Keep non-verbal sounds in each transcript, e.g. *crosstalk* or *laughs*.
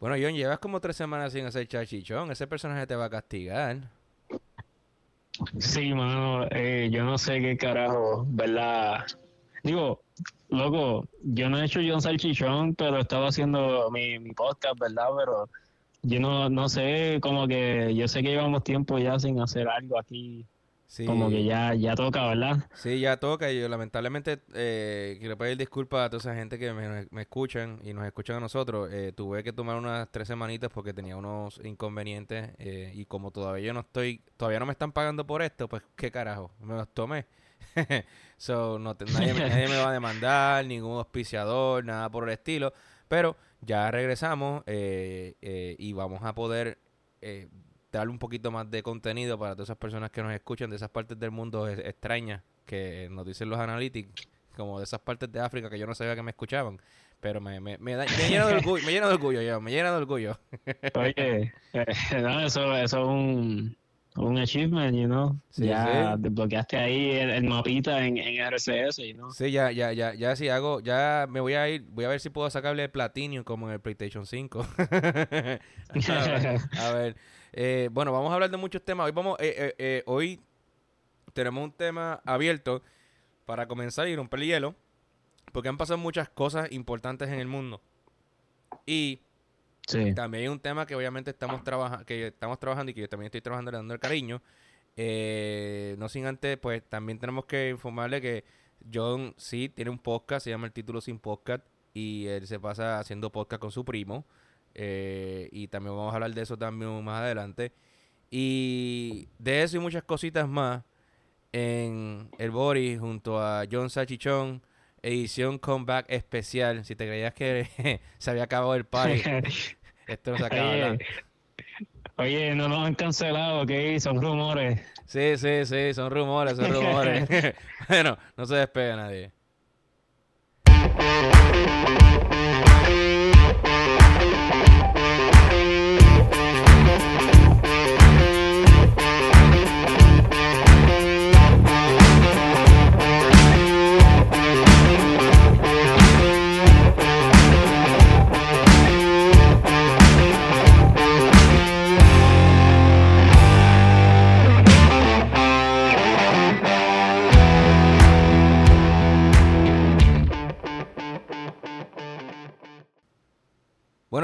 Bueno, John, llevas como tres semanas sin hacer chachichón. Ese personaje te va a castigar. Sí, mano, eh, yo no sé qué carajo, ¿verdad? Digo, loco, yo no he hecho John Salchichón, pero estaba haciendo mi, mi podcast, ¿verdad? Pero yo no, no sé, como que yo sé que llevamos tiempo ya sin hacer algo aquí como que ya, ya toca, ¿verdad? Sí, ya toca y yo lamentablemente eh, quiero pedir disculpas a toda esa gente que me, me escuchan y nos escuchan a nosotros. Eh, tuve que tomar unas tres semanitas porque tenía unos inconvenientes eh, y como todavía yo no estoy, todavía no me están pagando por esto, pues qué carajo, me los tomé. *laughs* so, no nadie, nadie, me va a demandar, ningún auspiciador, nada por el estilo. Pero ya regresamos eh, eh, y vamos a poder eh, darle un poquito más de contenido para todas esas personas que nos escuchan de esas partes del mundo extrañas que nos dicen los analytics, como de esas partes de África que yo no sabía que me escuchaban. Pero me, me, me, llena de orgullo, me llena de orgullo, yo, me llena de orgullo. Oye, no, eso, eso es un, un achievement, you know. ya desbloqueaste ahí el, mapita en, en, RCS, you know. Sí, ya, ya, ya, ya si hago, ya me voy a ir, voy a ver si puedo sacarle el Platinum como en el PlayStation 5. *laughs* a ver, eh, bueno, vamos a hablar de muchos temas. Hoy vamos, eh, eh, eh, hoy tenemos un tema abierto para comenzar y romper el hielo, porque han pasado muchas cosas importantes en el mundo. Y también hay un tema que obviamente estamos trabajando, que estamos trabajando y que yo también estoy trabajando dando el cariño. Eh, no sin antes, pues también tenemos que informarle que John sí tiene un podcast, se llama el título Sin Podcast, y él se pasa haciendo podcast con su primo. Eh, y también vamos a hablar de eso también más adelante. Y de eso y muchas cositas más en el Boris junto a John Sachichón, edición comeback especial. Si te creías que *laughs* se había acabado el party, *laughs* Esto se acaba Oye, no nos han cancelado, ¿ok? Son rumores. Sí, sí, sí, son rumores, son rumores. *laughs* bueno, no se despega nadie.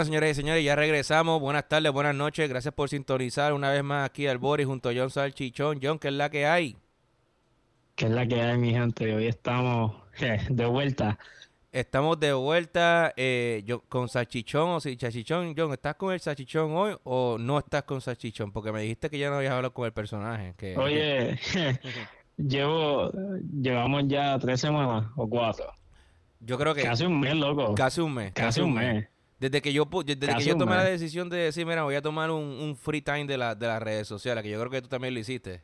Bueno, señores y señores, ya regresamos. Buenas tardes, buenas noches. Gracias por sintonizar una vez más aquí al Boris junto a John Salchichón. John, ¿qué es la que hay? ¿Qué es la que hay, mi gente? Hoy estamos de vuelta. Estamos de vuelta eh, con Salchichón o si Salchichón. John, ¿estás con el Salchichón hoy o no estás con Salchichón? Porque me dijiste que ya no habías hablado con el personaje. Que... Oye, *laughs* llevo, llevamos ya tres semanas o cuatro. Yo creo que... Casi un mes, loco. Casi un mes. Casi, un mes. Desde que yo desde que yo tomé la decisión de decir, mira, voy a tomar un, free time de, la, de las redes sociales, que yo creo que tú también lo hiciste.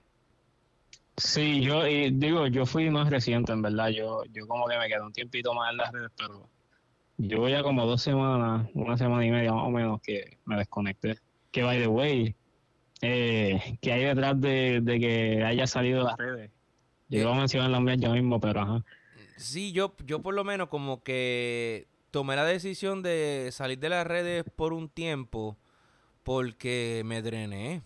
Sí, yo digo, yo fui más reciente, en verdad. Yo, yo como que me quedé un tiempito más en las redes, pero yo voy a como dos semanas, una semana y media más o menos que me desconecté. Que by the way, eh, que hay detrás de, que haya salido de las redes. Yo iba a mencionar la mía yo mismo, pero ajá. Sí, yo, yo por lo menos como que tomé la decisión de salir de las redes por un tiempo porque me drené.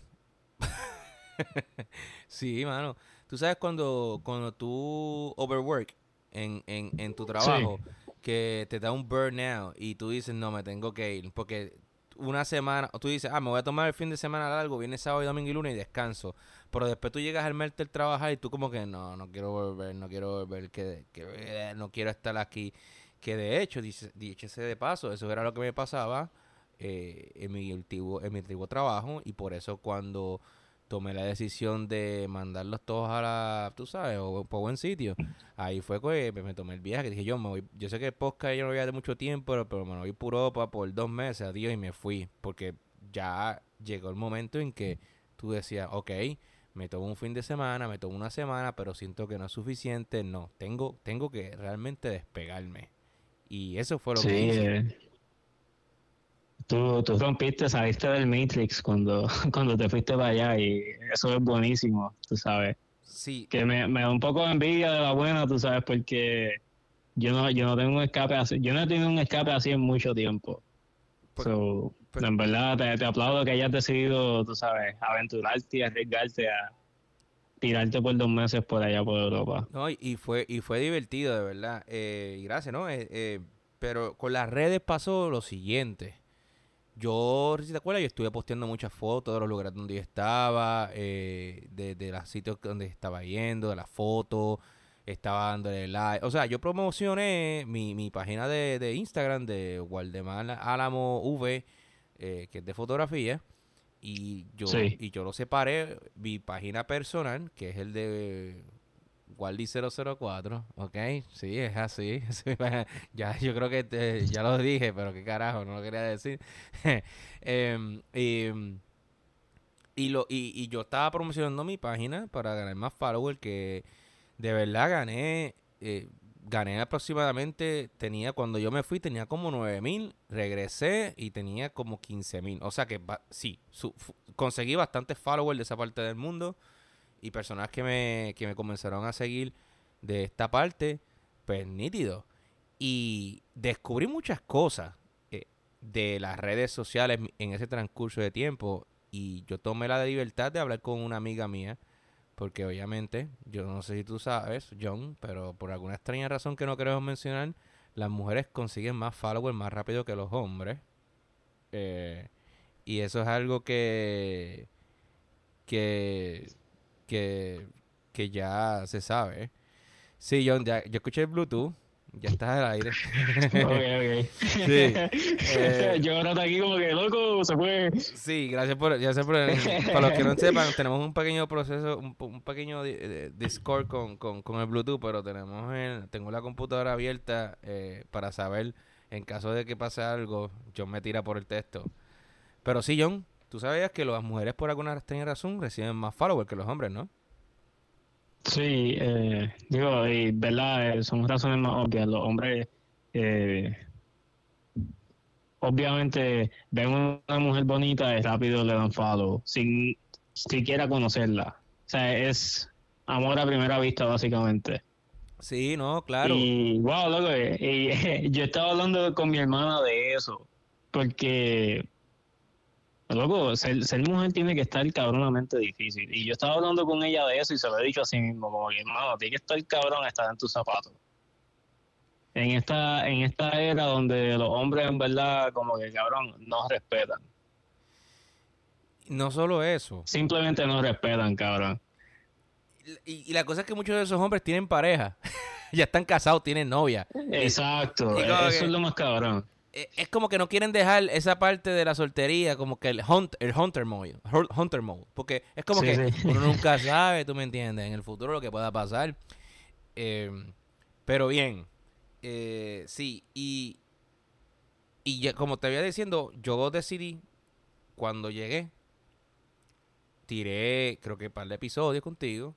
*laughs* sí, mano. Tú sabes cuando, cuando tú overwork en, en, en tu trabajo, que te da un burnout y tú dices, no, me tengo que ir. Porque una semana, tú dices, ah, me voy a tomar el fin de semana largo, viene sábado, y domingo y lunes y descanso. Pero después tú llegas al martes trabajar y tú como que, no, no quiero volver, no quiero volver, que, que no quiero estar aquí. Que de hecho, dice, de paso, eso era lo que me pasaba eh, en, mi antiguo, en mi antiguo trabajo y por eso cuando tomé la decisión de mandarlos todos a la, tú sabes, o por buen sitio, ahí fue que me, tomé el viaje, dije yo me voy, yo sé que el podcast yo no voy a de mucho tiempo, pero, pero me voy por Europa por dos meses, adiós, y me fui, porque ya llegó el momento en que tú decías, ok, me tomo un fin de semana, me tomo una semana, pero siento que no es suficiente, no, tengo, tengo que realmente despegarme. Y eso fue lo que hice. Eh. Tú, tú rompiste, saliste del Matrix cuando, *laughs* cuando te fuiste para allá y eso es buenísimo, tú sabes. Sí. Que me, me da un poco de envidia de la buena, tú sabes, porque yo no, yo no tengo un escape así, yo no he tenido un escape así en mucho tiempo. so, en verdad te, te, aplaudo que hayas decidido, tú sabes, aventurarte y arriesgarte a tirarte por dos meses por allá por Europa. No, y, fue y fue divertido, de verdad. Eh, y gracias, ¿no? Eh, eh, pero con las redes pasó lo siguiente. Yo, si te acuerdas, yo estuve posteando muchas fotos de los lugares donde yo estaba, de, de los sitios donde estaba yendo, de las fotos, estaba dándole like. O sea, yo promocioné mi, mi página de, de Instagram de Waldemar Álamo V, que es de fotografía. Y yo, y yo lo separé, mi página personal, que es el de Waldi004, ¿ok? Sí, es así. *laughs* ya, yo creo que ya lo dije, pero qué carajo, no lo quería decir. *laughs* Em, y, lo, y, y, yo estaba promocionando mi página para ganar más followers, que de verdad gané eh, gané aproximadamente, tenía, cuando yo me fui tenía como 9 mil, regresé y tenía como 15 mil. O sea que sí, conseguí bastantes followers de esa parte del mundo y personas que me, que me comenzaron a seguir de esta parte, pues nítido. Y descubrí muchas cosas eh, de las redes sociales en ese transcurso de tiempo y yo tomé la libertad de hablar con una amiga mía porque obviamente, yo no sé si tú sabes, John, pero por alguna extraña razón que no queremos mencionar, las mujeres consiguen más followers más rápido que los hombres. Eh, y eso es algo que, que, que, que ya se sabe. Sí, John, ya, yo escuché el Bluetooth ya estás al aire. *laughs* ok, ok. Sí. Eh, *laughs* yo ahora aquí como que loco, se fue. Sí, gracias por. Sé por para los que no sepan, tenemos un pequeño proceso, un, pequeño Discord con, con, con, el Bluetooth, pero tenemos el, tengo la computadora abierta eh, para saber en caso de que pase algo, John me tira por el texto. Pero sí, John, tú sabías que las mujeres por alguna razón reciben más followers que los hombres, ¿no? Sí, eh, digo, y verdad, eh, son razones más obvias. Los hombres, eh, obviamente, ven una mujer bonita y rápido le dan follow, sin siquiera conocerla. O sea, es amor a primera vista, básicamente. Sí, no, claro. Y, wow, loco, y, *laughs* yo estaba hablando con mi hermana de eso, porque Loco, ser, mujer tiene que estar cabronamente difícil. Y yo estaba hablando con ella de eso y se lo he dicho así mismo, como que, hermano, tiene que estar cabrón estar en tus zapatos. En esta, en esta era donde los hombres en verdad, como que cabrón, no respetan. No solo eso. Simplemente no respetan, cabrón. Y, la cosa es que muchos de esos hombres tienen pareja. *laughs* ya están casados, tienen novia. Exacto, eso es lo más cabrón. Eh, es como que no quieren dejar esa parte de la soltería, como que el, hunt, el hunter mode, hunter mode, porque es como que uno *laughs* nunca sabe, tú me entiendes, en el futuro lo que pueda pasar. Em, pero bien, eh, sí, y, y ya, como te había diciendo, yo decidí, cuando llegué, tiré, creo que un par de episodios contigo,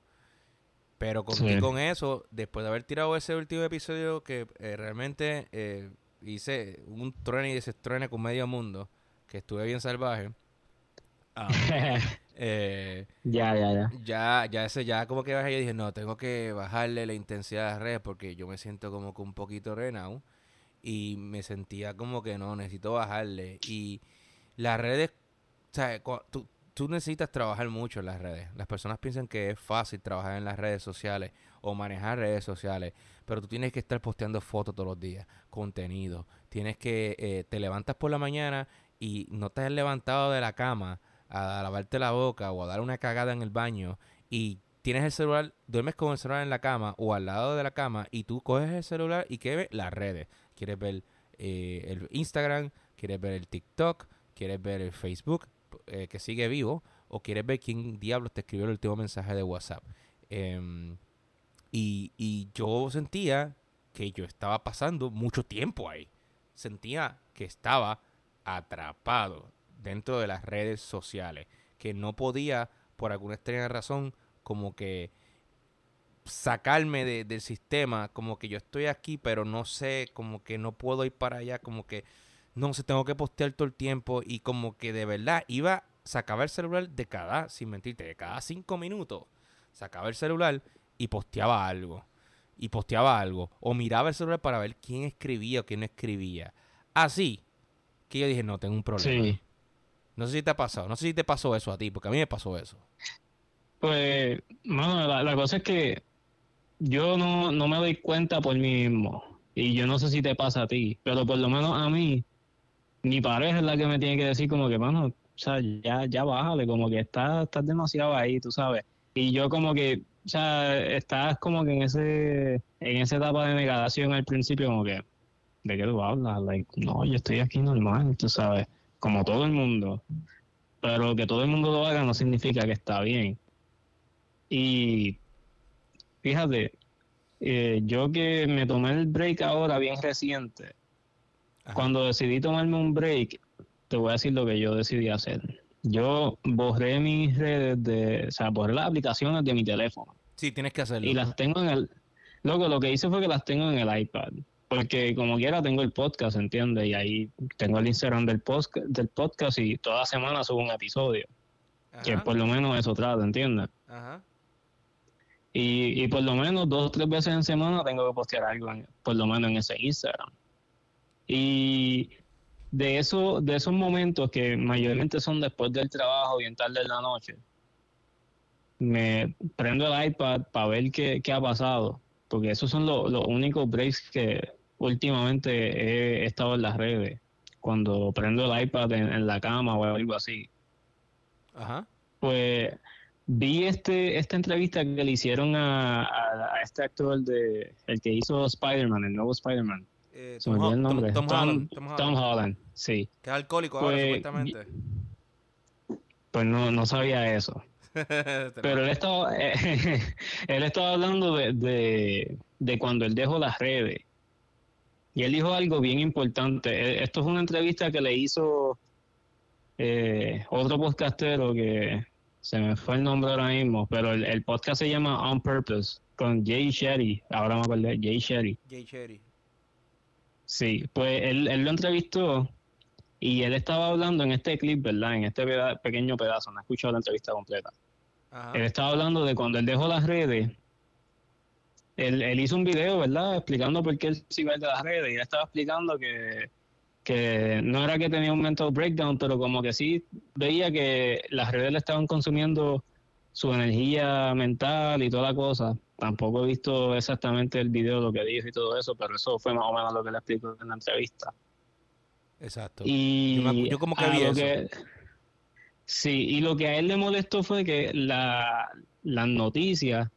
pero con, con eso, después de haber tirado ese último episodio que eh, realmente hice un truene y desestruene con medio mundo, que estuve bien salvaje. Ah, *laughs* eh, ya, ya, ya. Ya, ya ese, ya como que bajé y dije, no, tengo que bajarle la intensidad de las redes porque yo me siento como que un poquito renau y me sentía como que no, necesito bajarle. Y las redes, o sea, tú, tú necesitas trabajar mucho en las redes. Las personas piensan que es fácil trabajar en las redes sociales o manejar redes sociales, pero tú tienes que estar posteando fotos todos los días, contenido. Tienes que, eh, te levantas por la mañana y no te has levantado de la cama a lavarte la boca o a dar una cagada en el baño y tienes el celular, duermes con el celular en la cama o al lado de la cama y tú coges el celular y ¿qué ves? Las redes. Quieres ver eh, el Instagram, quieres ver el TikTok, quieres ver el Facebook eh, que sigue vivo o quieres ver quién diablos te escribió el último mensaje de WhatsApp. Em, y, yo sentía que yo estaba pasando mucho tiempo ahí. Sentía que estaba atrapado dentro de las redes sociales, que no podía, por alguna extraña razón, como que sacarme del sistema, como que yo estoy aquí, pero no sé, como que no puedo ir para allá, como que no sé, tengo que postear todo el tiempo y como que de verdad iba, sacaba el celular de cada, sin mentirte, de cada cinco minutos, sacaba el celular y posteaba algo. Y posteaba algo. O miraba el celular para ver quién escribía o quién no escribía. Así, que yo dije, no, tengo un problema. Sí. No sé si te ha pasado, no sé si te pasó eso a ti, porque a mí me pasó eso. Pues, mano, la, la cosa es que yo no, no me doy cuenta por mí mismo. Y yo no sé si te pasa a ti, pero por lo menos a mí, mi pareja es la que me tiene que decir como que, mano, o sea, ya, ya bájale, como que estás, estás demasiado ahí, tú sabes. Y yo como que, o sea, estás como que en ese, en esa etapa de negación al principio, como que, ¿de qué tú hablas? Like, no, yo estoy aquí normal, tú sabes, como todo el mundo. Pero que todo el mundo lo haga no significa que está bien. Y fíjate, eh, yo que me tomé el break ahora bien reciente, Ajá. cuando decidí tomarme un break, te voy a decir lo que yo decidí hacer. Yo borré mis redes de, o sea, borré las aplicaciones de mi teléfono Sí, tienes que hacerlo. y las tengo en el, loco, lo que hice fue que las tengo en el iPad, porque como quiera tengo el podcast, ¿entiendes? Y ahí tengo el Instagram del, post, del podcast y toda semana subo un episodio, que por lo menos eso trata, ¿entiendes? ajá. Y, y por lo menos dos o tres veces en semana tengo que postear algo, en- por lo menos en ese Instagram. Y de, eso, de esos momentos que mayormente son después del trabajo, bien tarde en la noche, me prendo el iPad para ver qué, qué ha pasado, porque esos son lo- los únicos breaks que últimamente he, estado en las redes, cuando prendo el iPad en, en la cama o algo así Ajá. pues vi este esta entrevista que le hicieron a, a- a este actor de el que hizo Spider-Man, el nuevo Spider-Man. Eh, Tom, el nombre. Holland. Tom sí. Que es alcohólico ahora, Pues, supuestamente. Pues no, no sabía eso. *laughs* Pero él estaba, *laughs* él estaba hablando de, de, de cuando él dejó las redes. Y él dijo algo bien importante. Eh, Esto es una entrevista que le hizo eh, otro podcastero que se me fue el nombre ahora mismo, pero el, el podcast se llama On Purpose con Jay Shetty. Ahora me acordé, Jay Shetty. Jay Cherry. Sí, pues él, él lo entrevistó y él estaba hablando en este clip, ¿verdad? En este peda- pequeño pedazo, no he escuchado la entrevista completa. Ajá. Él estaba hablando de cuando él dejó las redes. Él, él hizo un video, ¿verdad? Explicando por qué él se iba de las redes. Y él estaba explicando que, que no era que tenía un mental breakdown, pero como que sí veía que las redes le estaban consumiendo su energía mental y toda la cosa. Tampoco he visto exactamente el video, lo que dijo y todo eso, pero eso fue más o menos lo que le explicó en la entrevista. Exacto. Y Yo me acu- yo como que vi lo eso. que- sí, y lo que a él le molestó fue que la, las noticias,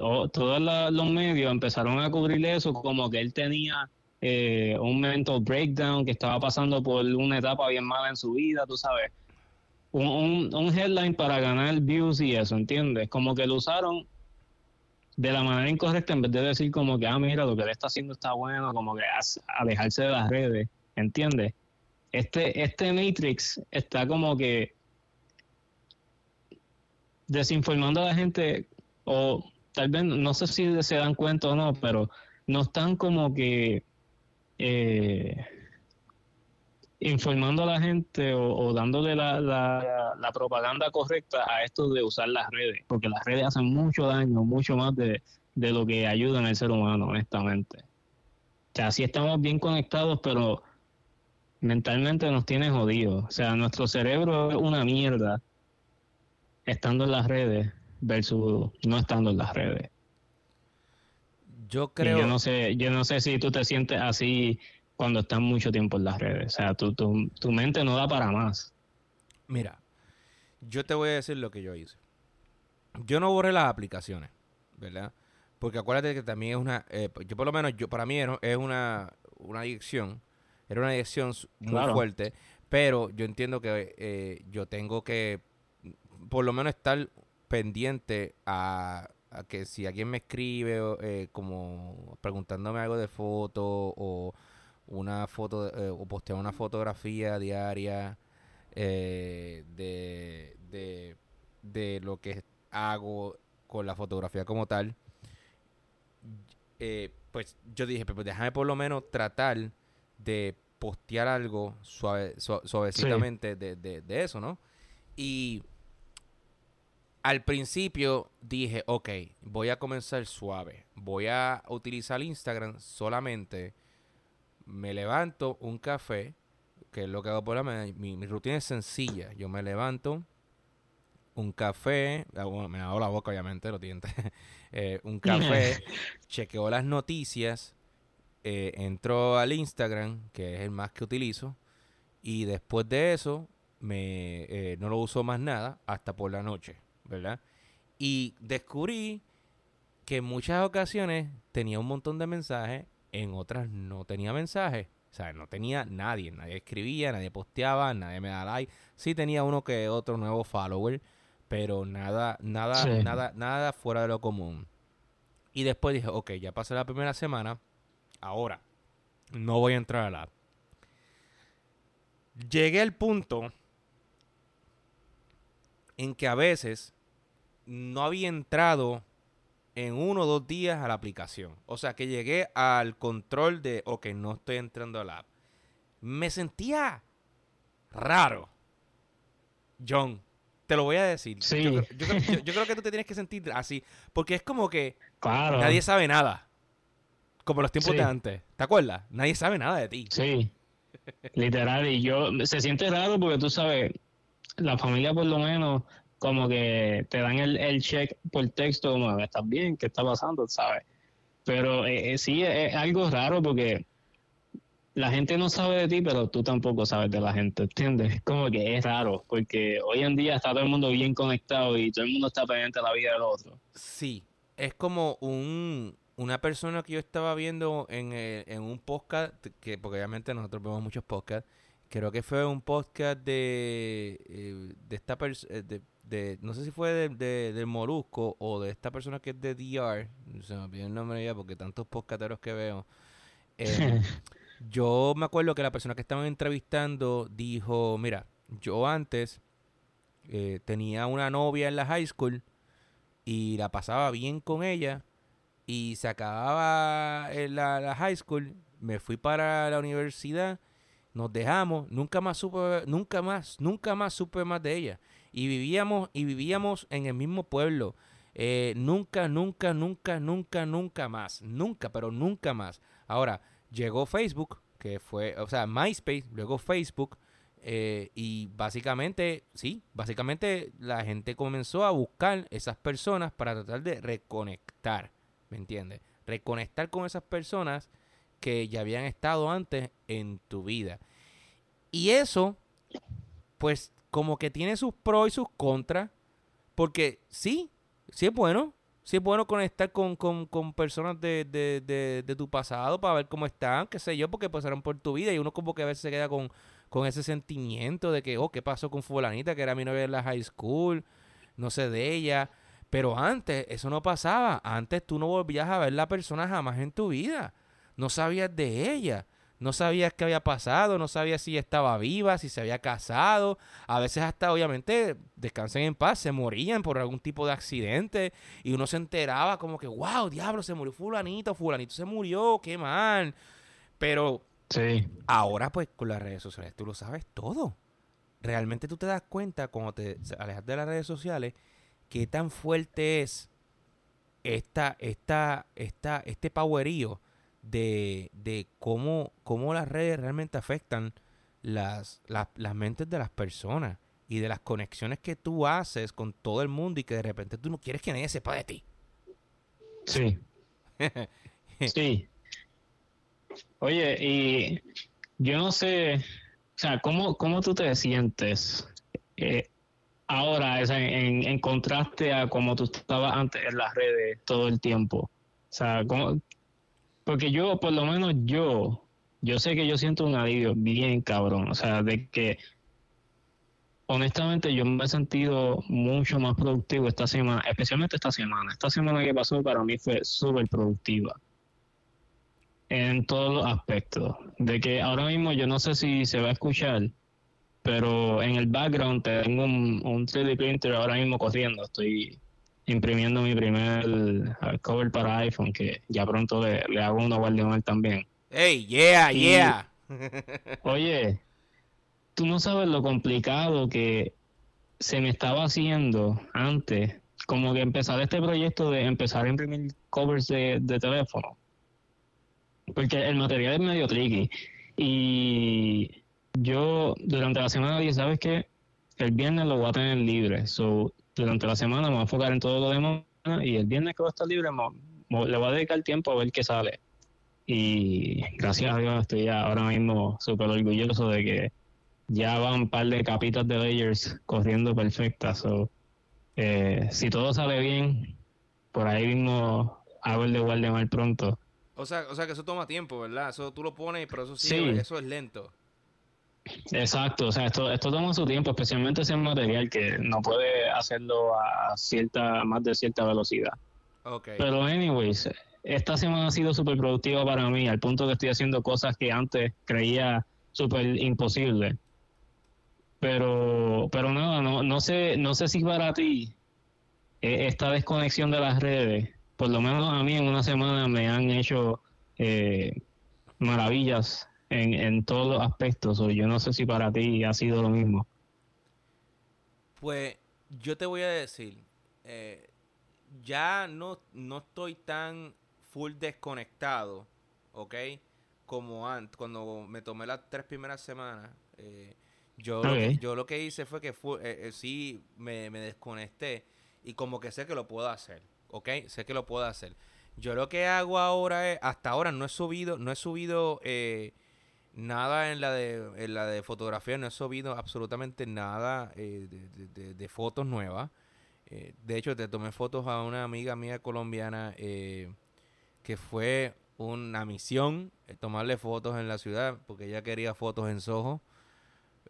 o- todos la- los medios empezaron a cubrir eso como que él tenía eh, un mental breakdown, que estaba pasando por una etapa bien mala en su vida, tú sabes. Un, un, headline para ganar views y eso, ¿entiendes? Como que lo usaron de la manera incorrecta en vez de decir como que, ah, mira, lo que él está haciendo está bueno, como que alejarse de las redes. ¿entiendes? Este, este Matrix está como que desinformando a la gente, o tal vez, no sé si se dan cuenta o no, pero no están como que eh, informando a la gente o, o dándole la, la, la propaganda correcta a esto de usar las redes, porque las redes hacen mucho daño, mucho más de, de lo que ayudan al ser humano, honestamente. O sea, sí estamos bien conectados, pero mentalmente nos tiene jodidos. O sea, nuestro cerebro es una mierda estando en las redes versus no estando en las redes. Yo Y creo. yo no sé, yo no sé si tú te sientes así cuando estás mucho tiempo en las redes. O sea, tu, tu, tu mente no da para más. Mira, yo te voy a decir lo que yo hice. Yo no borré las aplicaciones, ¿verdad? Porque acuérdate que también es una, eh, yo por lo menos, yo para mí era- es una, una adicción, era una adicción muy Claro. fuerte, pero yo entiendo que eh, yo tengo que por lo menos estar pendiente a, a que si alguien me escribe eh, como preguntándome algo de foto o una foto eh, o postear una fotografía diaria eh, de, de, de lo que hago con la fotografía como tal, eh, pues yo dije, pues déjame por lo menos tratar de postear algo suave, su- suavecitamente de, de, de eso, ¿no? Y al principio dije, ok, voy a comenzar suave. Voy a utilizar Instagram solamente. Me levanto un café, que es lo que hago por la mañana, mi, mi rutina es sencilla. Yo me levanto, un café, ah, bueno, me hago la boca obviamente, los dientes, *laughs* eh, un *laughs* café, *laughs* chequeo las noticias, eh, entro al Instagram, que es el más que utilizo, y después de eso me, eh, no lo uso más nada hasta por la noche, ¿verdad? Y descubrí que en muchas ocasiones tenía un montón de mensajes, en otras no tenía mensajes. O sea, no tenía nadie, nadie escribía, nadie posteaba, nadie me da like. Sí tenía uno que otro nuevo follower, pero nada, nada, nada, nada fuera de lo común. Y después dije, ok, ya pasé la primera semana, ahora no voy a entrar al app. Llegué al punto en que a veces no había entrado en uno o dos días a la aplicación. O sea que llegué al control de, ok, no estoy entrando al app. Me sentía raro. John, te lo voy a decir. Sí. Yo, creo que tú te tienes que sentir así. Porque es como que nadie sabe nada. Como los tiempos de antes. ¿Te acuerdas? Nadie sabe nada de ti. Sí. Literal. Y yo, se siente raro porque tú sabes, la familia por lo menos como que te dan el, el check por texto, como, ¿estás bien? ¿Qué está pasando? ¿Sabes? Pero eh, eh, sí, es, algo raro porque la gente no sabe de ti, pero tú tampoco sabes de la gente, ¿entiendes? Como que es raro, porque hoy en día está todo el mundo bien conectado y todo el mundo está pendiente de la vida del otro. Sí, es como un, una persona que yo estaba viendo en, eh, en un podcast, que porque obviamente nosotros vemos muchos podcasts, creo que fue un podcast de, de esta persona, de, no sé si fue de, de, del Molusco o de esta persona que es de DR, se me olvidó el nombre ya porque tantos podcasteros que veo. Eh, *laughs* yo me acuerdo que la persona que estaban entrevistando dijo, mira, yo antes eh, tenía una novia en la high school y la pasaba bien con ella y se acababa la, la high school, me fui para la universidad, nos dejamos, nunca más supe, nunca más, nunca más supe más de ella y vivíamos y vivíamos en el mismo pueblo. Eh, nunca, nunca, nunca, nunca, nunca más. Nunca, pero nunca más. Ahora, llegó Facebook, que fue, o sea, MySpace, luego Facebook, eh, y básicamente, sí, básicamente la gente comenzó a buscar esas personas para tratar de reconectar, ¿me entiendes? Reconectar con esas personas que ya habían estado antes en tu vida. Y eso, pues como que tiene sus pros y sus contras. Porque sí, sí es bueno. Sí es bueno conectar con, personas de, tu pasado para ver cómo están, qué sé yo, porque pasaron por tu vida y uno como que a veces se queda con, con ese sentimiento de que, oh, ¿qué pasó con fulanita que era mi novia en la high school? No sé de ella. Pero antes eso no pasaba. Antes tú no volvías a ver la persona jamás en tu vida. No sabías de ella no sabías qué había pasado, no sabías si estaba viva, si se había casado. A veces hasta, obviamente, descansen en paz, se morían por algún tipo de accidente y uno se enteraba como que, wow, diablo, se murió fulanito, fulanito se murió, qué mal. Pero sí. ahora pues con las redes sociales tú lo sabes todo. Realmente tú te das cuenta cuando te alejas de las redes sociales qué tan fuerte es esta, esta, esta, este powerío de, de cómo, cómo las redes realmente afectan las, las, mentes de las personas y de las conexiones que tú haces con todo el mundo y que de repente tú no quieres que nadie sepa de ti. Sí. *laughs* sí. Oye, y yo no sé, o sea, ¿cómo, cómo tú te sientes eh, ahora en, en, contraste a cómo tú estabas antes en las redes todo el tiempo? O sea, ¿cómo, porque yo, por lo menos yo, yo sé que yo siento un alivio bien cabrón. O sea, de que honestamente yo me he sentido mucho más productivo esta semana, especialmente esta semana. Esta semana que pasó para mí fue súper productiva en todos los aspectos. De que ahora mismo yo no sé si se va a escuchar, pero en el background tengo un, un 3D printer ahora mismo corriendo. Estoy imprimiendo mi primer cover para iPhone, que ya pronto le, hago uno a Guardián también. ¡Hey, yeah, yeah! *laughs* Oye, tú no sabes lo complicado que se me estaba haciendo antes, como que empezar este proyecto de empezar a imprimir covers de, de teléfono. Porque el material es medio tricky. Y yo durante la semana dije, ¿sabes qué? El viernes lo voy a tener libre. So, durante la semana me voy a enfocar en todo lo demás y el viernes que voy a estar libre le voy a dedicar tiempo a ver qué sale. Y gracias a Dios estoy ahora mismo súper orgulloso de que ya van un par de capitas de Layers corriendo perfectas. So, eh, si todo sale bien, por ahí mismo hago el de Waldemar pronto. O sea, o sea que eso toma tiempo, ¿verdad? Eso tú lo pones, pero eso sí, eso es lento. Exacto, o sea, esto, esto toma su tiempo, especialmente ese material que no puede hacerlo a cierta, más de cierta velocidad. Okay. Pero anyways, esta semana ha sido súper productiva para mí, al punto que estoy haciendo cosas que antes creía súper imposible. Pero, pero nada, no, no sé, no sé si para ti eh, esta desconexión de las redes, por lo menos a mí en una semana me han hecho eh, maravillas en, en todos los aspectos. O yo no sé si para ti ha sido lo mismo. Pues yo te voy a decir, eh, ya no, no estoy tan full desconectado, ¿ok? Como antes, cuando me tomé las tres primeras semanas. Eh, yo, lo que, yo lo que hice fue que fue, eh, sí me, me desconecté y como que sé que lo puedo hacer, ¿ok? Sé que lo puedo hacer. Yo lo que hago ahora es, hasta ahora no he subido, no he subido eh, nada en la de en la de fotografía no he subido absolutamente nada eh, de, fotos nuevas. Eh, de hecho te tomé fotos a una amiga mía colombiana eh, que fue una misión tomarle fotos en la ciudad porque ella quería fotos en Soho.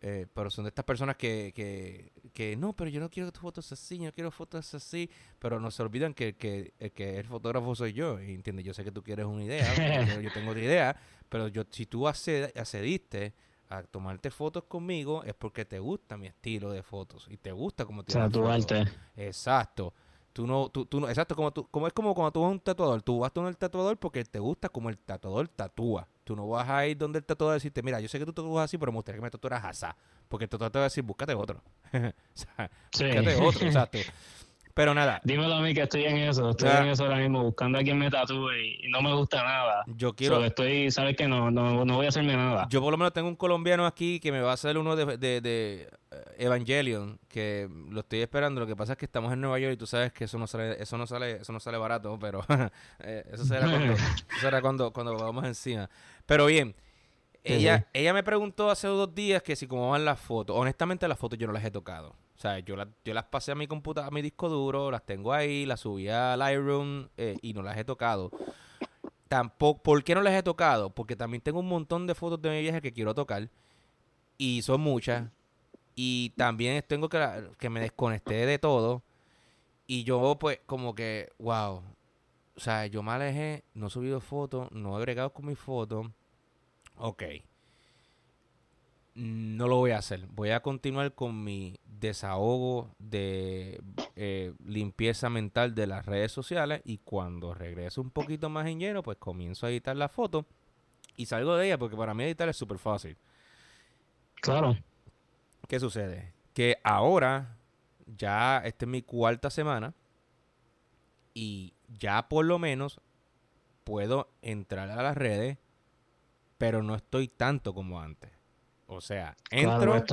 Pero son de estas personas que, que, que, no, pero yo no quiero fotos así, yo quiero fotos así, pero no se olvidan que, que, que el fotógrafo soy yo, y entiende, yo sé que tú quieres una idea, *laughs* yo, yo tengo otra idea, pero yo, si tú accediste a tomarte fotos conmigo, es porque te gusta mi estilo de fotos y te gusta como te o sea, tu arte. Exacto. Tú no, tú, tú no, exacto, como tú, como es como cuando tú vas a un tatuador, tú vas a el tatuador porque te gusta como el tatuador tatúa. Tú no vas a ir donde el tatuador decirte, mira, yo sé que tú tatúas así, pero me gustaría que me tatuaras así. Porque tatuador te va a decir, *laughs* búscate otro. o sea, búscate otro, exacto. Pero nada. Dímelo a mí que estoy en eso. Estoy en eso ahora mismo, buscando a quien me tatúe y no me gusta nada. Yo quiero. estoy, sabes que no, no, no, voy a hacerme nada. Yo por lo menos tengo un colombiano aquí que me va a hacer uno de, de, de eh, Evangelion, que lo estoy esperando. Lo que pasa es que estamos en Nueva York y tú sabes que eso no sale, eso no sale, eso no sale barato, pero *laughs* eh, eso será cuando, *laughs* eso será cuando, cuando vamos encima. Pero bien. Ella, ella me preguntó hace dos días que si cómo van las fotos. Honestamente, las fotos yo no las he tocado. O sea, yo, yo las pasé a mi computadora, a mi disco duro, las tengo ahí, las subí a Lightroom eh, y no las he tocado. Tampoco, ¿Por qué no las he tocado? Porque también tengo un montón de fotos de mi viaje que quiero tocar. Y son muchas. Y también tengo que, que me desconecté de todo. Y yo, pues, como que, wow. O sea, yo me alejé, no he subido fotos, no he agregado con mis fotos. Ok no lo voy a hacer. Voy a continuar con mi desahogo de eh, limpieza mental de las redes sociales y cuando regreso un poquito más en lleno, pues comienzo a editar la foto y salgo de ella porque para mí editar es súper fácil. Claro. ¿Qué sucede? Que ahora ya esta es mi cuarta semana y ya por lo menos puedo entrar a las redes, pero no estoy tanto como antes. O sea, entro.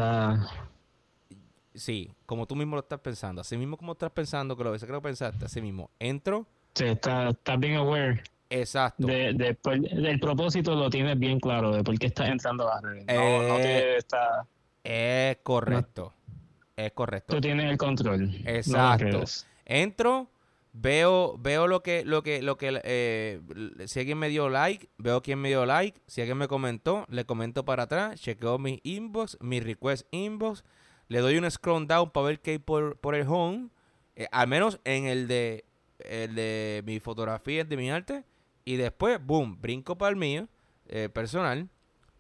Sí, como tú mismo lo estás pensando. Así mismo como estás pensando, que lo ves que lo pensaste, así mismo. Entro. Sí, estás está bien aware. Exacto. De, del propósito lo tienes bien claro, de por qué estás entrando a la red. No, no te eh, está... Es correcto. Es correcto. Tú tienes el control. Exacto. Entro, Veo, veo lo que, lo que, lo que, eh, si alguien me dio like, veo quién me dio like, si alguien me comentó, le comento para atrás, chequeo mi inbox, mi request inbox, le doy un scroll down para ver qué hay por, por el home, eh, al menos en el de, el de mi fotografía, de mi arte, y después, boom, brinco para el mío, eh, personal,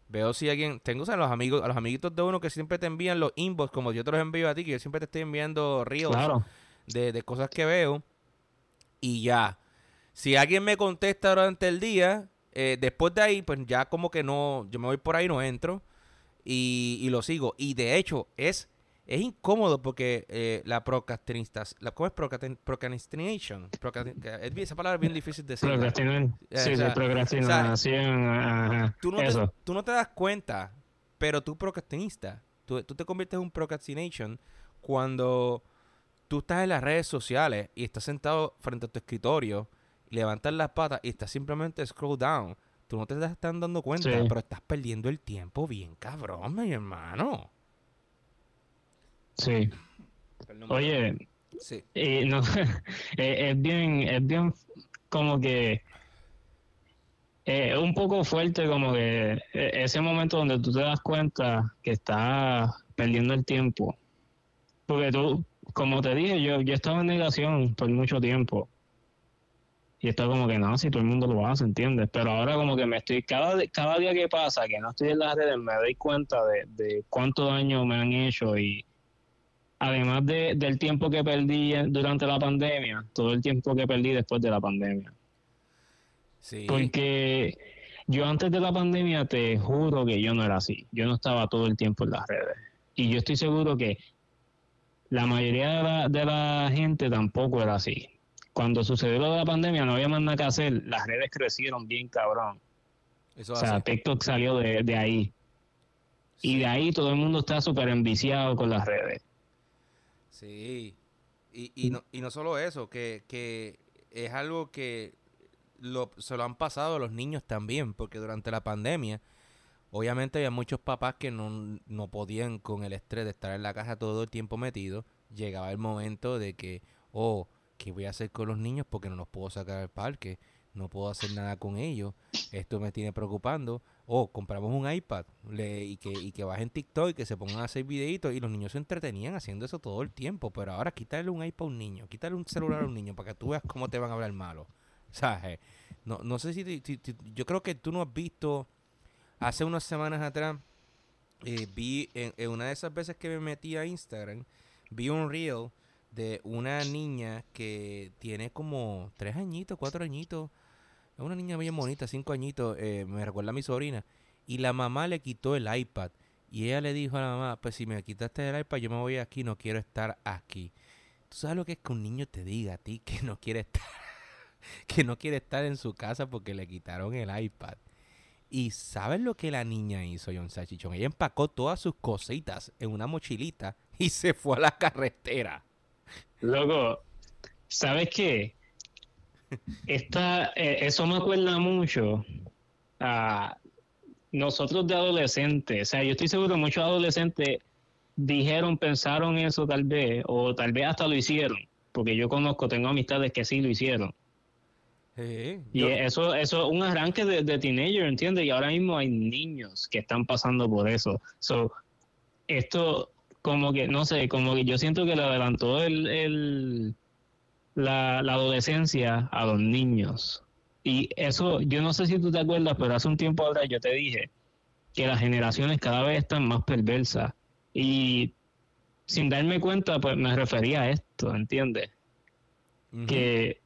veo si alguien, tengo a los amigos, a los amiguitos de uno que siempre te envían los inbox, como yo te los envío a ti, que yo siempre te estoy enviando ríos de, de cosas que veo y ya. Si alguien me contesta durante el día, eh, después de ahí, pues ya como que no, yo me voy por ahí, no entro y, lo sigo. Y de hecho, es, es incómodo porque eh, la procrastinista, la, ¿cómo es procrastination? esa palabra es bien difícil de decir. Procrastinación. sí, sí, procrastinación. tú, no Te, tú no te das cuenta pero tú procrastinista. Tú, tú te conviertes en un procrastination cuando tú estás en las redes sociales y estás sentado frente a tu escritorio, levantas las patas y estás simplemente scroll down. Tú no te estás dando cuenta, pero estás perdiendo el tiempo bien cabrón, mi hermano. Sí. Oye, sí. no, *laughs* es bien, es bien como que es un poco fuerte como que e, ese momento donde tú te das cuenta que estás perdiendo el tiempo. Porque tú, como te dije, yo, yo estaba en negación por mucho tiempo. Y está como que no, si todo el mundo lo hace, ¿entiendes? Pero ahora como que me estoy, cada, cada día que pasa, que no estoy en las redes, me doy cuenta de, de cuánto daño me han hecho y además de, del tiempo que perdí durante la pandemia, todo el tiempo que perdí después de la pandemia. Sí. Porque yo antes de la pandemia te juro que yo no era así. Yo no estaba todo el tiempo en las redes. Y yo estoy seguro que la mayoría de la, gente tampoco era así. Cuando sucedió lo de la pandemia no había más nada que hacer, las redes crecieron bien cabrón. Eso o sea, TikTok salió de, ahí. Y de ahí todo el mundo está súper enviciado con las redes. Sí. Y, y, no, y no solo eso, que, que es algo que lo, se lo han pasado a los niños también, porque durante la pandemia Obviamente había muchos papás que no, no podían con el estrés de estar en la casa todo el tiempo metido. Llegaba el momento de que, oh, ¿qué voy a hacer con los niños? Porque no los puedo sacar al parque, no puedo hacer nada con ellos, esto me tiene preocupando. Oh, compramos un iPad le, y, que, y que bajen TikTok y que se pongan a hacer videitos y los niños se entretenían haciendo eso todo el tiempo. Pero ahora quítale un iPad a un niño, quítale un celular a un niño para que tú veas cómo te van a hablar malo. ¿Sabes? No, no sé si yo creo que tú no has visto Hace unas semanas atrás eh, vi en, una de esas veces que me metí a Instagram, vi un reel de una niña que tiene como tres añitos, cuatro añitos. Es una niña bien bonita, cinco añitos, eh, me recuerda a mi sobrina. Y la mamá le quitó el iPad. Y ella le dijo a la mamá, pues si me quitaste el iPad, yo me voy aquí, no quiero estar aquí. ¿Tú sabes lo que es que un niño te diga a ti que no quiere estar, *laughs* que no quiere estar en su casa porque le quitaron el iPad? Y ¿sabes lo que la niña hizo, John Sachichón? Ella empacó todas sus cositas en una mochilita *laughs* y se fue a la carretera. Loco, ¿sabes qué? Esta, eh, eso me acuerda mucho a nosotros de adolescentes. O sea, yo estoy seguro que muchos adolescentes dijeron, pensaron eso tal vez, o tal vez hasta lo hicieron, porque yo conozco, tengo amistades que sí lo hicieron y eso, eso es un arranque de, de, teenager, ¿entiendes? Y ahora mismo hay niños que están pasando por eso. So, esto, como que, no sé, como que yo siento que le adelantó el, el la, adolescencia a los niños. Y eso, yo no sé si tú te acuerdas, pero hace un tiempo atrás yo te dije que las generaciones cada vez están más perversas. Y sin darme cuenta, pues me refería a esto, ¿entiendes? Que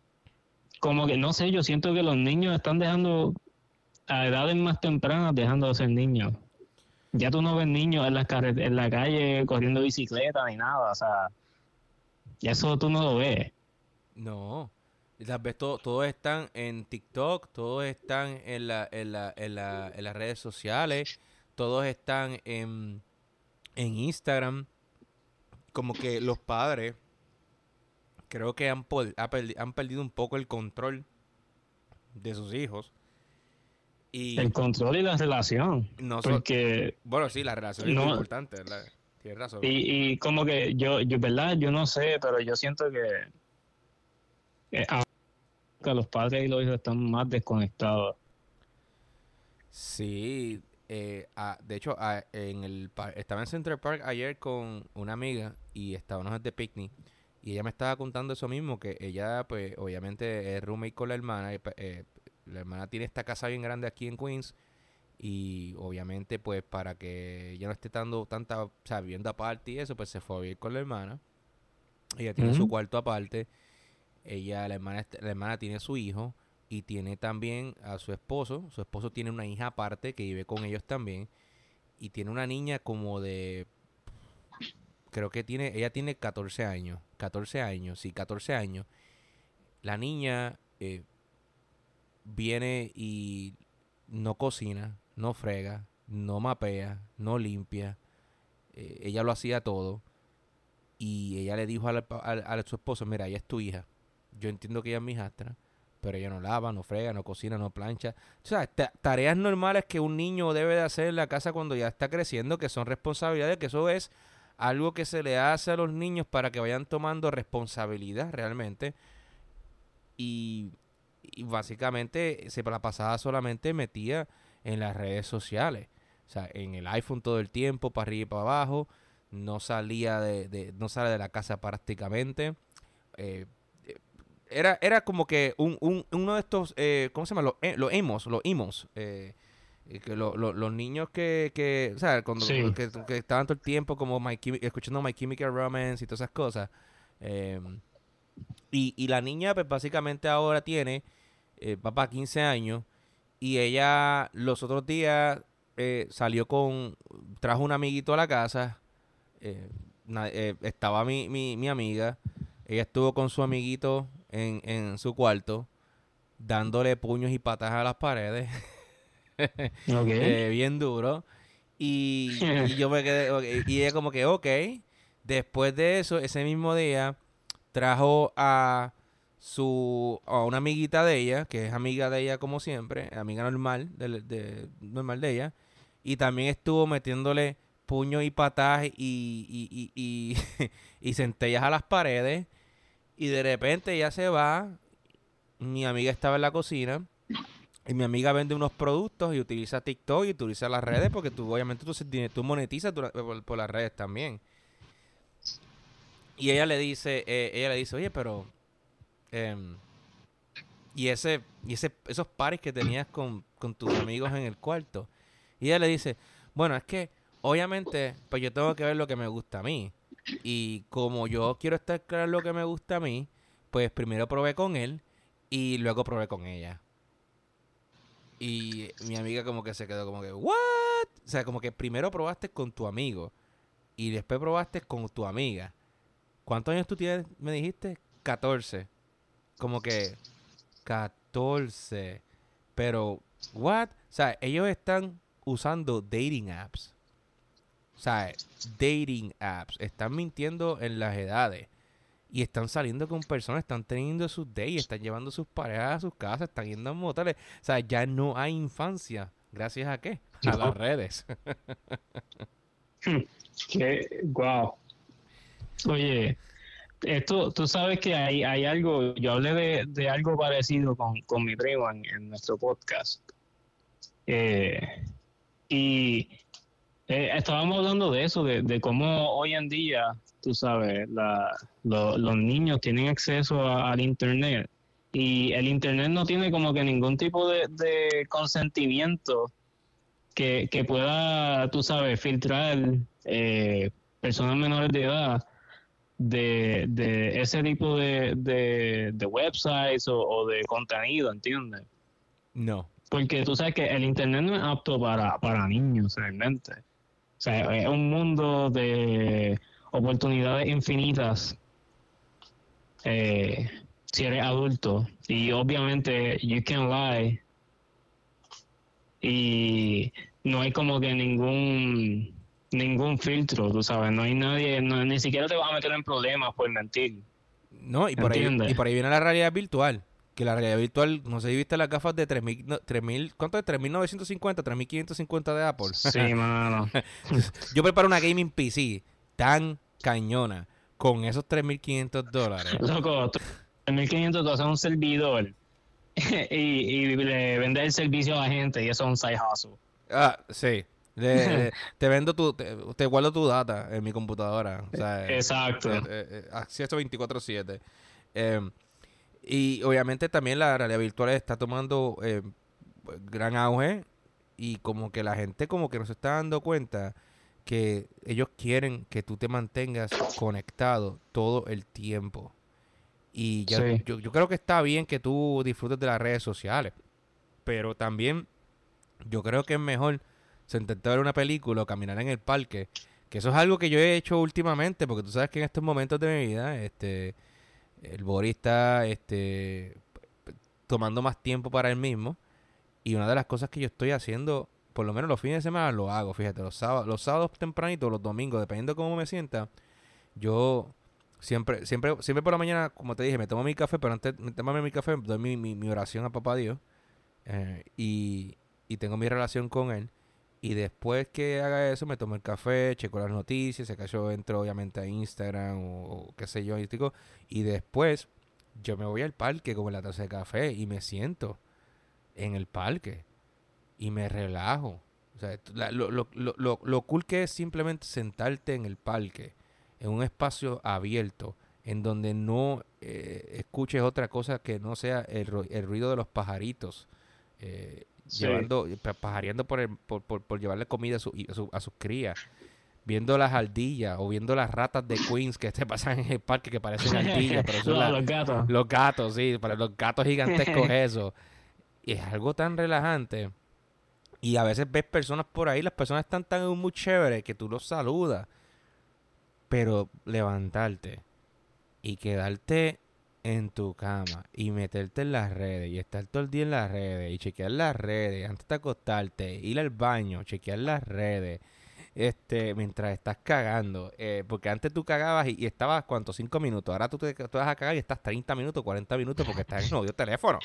como que no sé, yo siento que los niños están dejando a edades más tempranas dejando de ser niños. Ya tú no ves niños en la, en la calle corriendo bicicleta ni nada, o sea, ya eso tú no lo ves. No, las ves todos están en TikTok, todos están en, la, en, la, en, la, en las redes sociales, todos están en, en Instagram. Como que los padres creo que han, han perdido un poco el control de sus hijos. Y el control y la relación. No porque, bueno, sí, la relación es importante, ¿verdad? Tienes razón. Y, y como que yo, yo, ¿verdad? Yo no sé, pero yo siento que, que los padres y los hijos están más desconectados. Sí, eh, de hecho, en el estaba en Central Park ayer con una amiga y estábamos de picnic y ella me estaba contando eso mismo, que ella, pues, obviamente es roommate con la hermana. Pues, eh, la hermana tiene esta casa bien grande aquí en Queens. Y obviamente, pues, para que ella no esté dando tanta, o sea, viviendo aparte y eso, pues se fue a vivir con la hermana. Ella tiene su cuarto aparte. Ella, la hermana, la hermana tiene su hijo y tiene también a su esposo. Su esposo tiene una hija aparte que vive con ellos también. Y tiene una niña como de creo que tiene, ella tiene 14 años, 14 años, sí, 14 años. La niña eh, viene y no cocina, no frega, no mapea, no limpia. Eh, ella lo hacía todo. Y ella le dijo a, a, su esposo, mira, ella es tu hija. Yo entiendo que ella es mi hijastra, pero ella no lava, no frega, no cocina, no plancha. O sea, tareas normales que un niño debe de hacer en la casa cuando ya está creciendo, que son responsabilidades, que eso es algo que se le hace a los niños para que vayan tomando responsabilidad realmente. Y, básicamente se la pasada solamente metía en las redes sociales. O sea, en el iPhone todo el tiempo, para arriba y para abajo. No salía de, no sale de la casa prácticamente. Eh, era, era como que un, uno de estos, eh, ¿cómo se llama? Los, eh, los emos, los. Eh, que los niños que, que o sea, cuando que, estaban todo el tiempo como My escuchando My Chemical Romance y todas esas cosas. Em, y, y la niña, pues básicamente ahora tiene, eh, papá, 15 años. Y ella los otros días eh, salió con, trajo un amiguito a la casa. Eh, eh, estaba mi, mi, mi, amiga. Ella estuvo con su amiguito en, en su cuarto, dándole puños y patas a las paredes. *laughs* *laughs* bien duro. Y, y, yo me quedé, y ella como que, ok. Después de eso, ese mismo día, trajo a su a una amiguita de ella, que es amiga de ella como siempre, amiga normal de, normal de ella, y también estuvo metiéndole puños y patadas y, y, *laughs* y, centellas a las paredes, y de repente ella se va, mi amiga estaba en la cocina, y mi amiga vende unos productos y utiliza TikTok y utiliza las redes porque tú obviamente tú, tú monetizas por, las redes también. Y ella le dice, eh, ella le dice, oye, pero Em, y ese, y ese, esos pares que tenías con, tus amigos en el cuarto. Y ella le dice, bueno, es que obviamente, pues yo tengo que ver lo que me gusta a mí. Y como yo quiero estar claro en lo que me gusta a mí, pues primero probé con él y luego probé con ella. Y mi amiga como que se quedó como que, ¿what? O sea, como que primero probaste con tu amigo y después probaste con tu amiga. ¿Cuántos años tú tienes? Me dijiste 14 como que 14. Pero, what? O sea, ellos están usando dating apps. O dating apps. Están mintiendo en las edades. Y están saliendo con personas, están teniendo sus dates, están llevando sus parejas a sus casas, están yendo a moteles. O sea, ya no hay infancia. ¿Gracias a qué? A las redes. *laughs* qué wow. Oye, esto, tú sabes que hay, hay algo, yo hablé de, algo parecido con, mi primo en, nuestro podcast. Eh, y eh, estábamos hablando de eso, de, cómo hoy en día, tú sabes, los niños tienen acceso al Internet y el Internet no tiene como que ningún tipo de, consentimiento que, pueda, tú sabes, filtrar eh, personas menores de edad de, de ese tipo de, de, websites o, de contenido, ¿entiendes? No. Porque tú sabes que el Internet no es apto para, para niños realmente. O sea, es un mundo de oportunidades infinitas eh, si eres adulto. Y obviamente, you can lie. Y no hay como que ningún ningún filtro, tú sabes, no hay nadie, ni siquiera te vas a meter en problemas por mentir. No, y por, ahí, y por ahí viene la realidad virtual. Que la realidad virtual, no sé si viste las gafas de 3.000, 3000, ¿cuánto es? 3.950, 3.550 de Apple. Sí, mano. *laughs* Yo preparo una gaming PC tan cañona con esos 3.500 dólares. *laughs* Loco, 3.500 tú haces un servidor *laughs* y, y le vendes el servicio a la gente y eso es un side hustle. Ah, sí. *laughs* te vendo tu, te, guardo tu data en mi computadora. Exacto. Eh, eh, eh, acceso 24/7. Em, y obviamente también la realidad virtual está tomando gran auge y como que la gente como que no se está dando cuenta que ellos quieren que tú te mantengas conectado todo el tiempo. Y yo, yo creo que está bien que tú disfrutes de las redes sociales, pero también yo creo que es mejor se intentó ver una película o caminar en el parque, que eso es algo que yo he hecho últimamente, porque tú sabes que en estos momentos de mi vida, este, el Boris está, este, tomando más tiempo para él mismo, y una de las cosas que yo estoy haciendo por lo menos los fines de semana lo hago, fíjate, los sábados, los sábados los domingos, dependiendo de cómo me sienta, yo siempre, siempre, siempre por la mañana, como te dije, me tomo mi café, pero antes de tomarme mi café, doy mi, mi, oración a papá Dios eh, y, y tengo mi relación con él. Y después que haga eso, me tomo el café, checo las noticias, si yo entro obviamente a Instagram o, qué sé yo, y, después yo me voy al parque como la taza de café y me siento en el parque y me relajo. O sea, lo, lo, lo, lo, cool que es simplemente sentarte en el parque, en un espacio abierto, en donde no eh, escuches otra cosa que no sea el, el ruido de los pajaritos. Eh, llevando, pajareando por, por, por, llevarle comida a, su, a, sus crías, viendo las ardillas o viendo las ratas de Queens que *laughs* te pasan en el parque que parecen *laughs* ardillas, pero son los gatos. Los gatos, sí, para los gatos gigantescos *laughs* eso. Y es algo tan relajante. Y a veces ves personas por ahí, las personas están tan muy chéveres que tú los saludas. Pero levantarte y quedarte en tu cama y meterte en las redes y estar todo el día en las redes y chequear las redes antes de acostarte, ir al baño, chequear las redes, este, mientras estás cagando, eh, porque antes tú cagabas y, estabas, ¿cuántos? Cinco minutos, ahora tú te, vas a cagar y estás 30 minutos, 40 minutos porque estás en *laughs* el odio teléfono.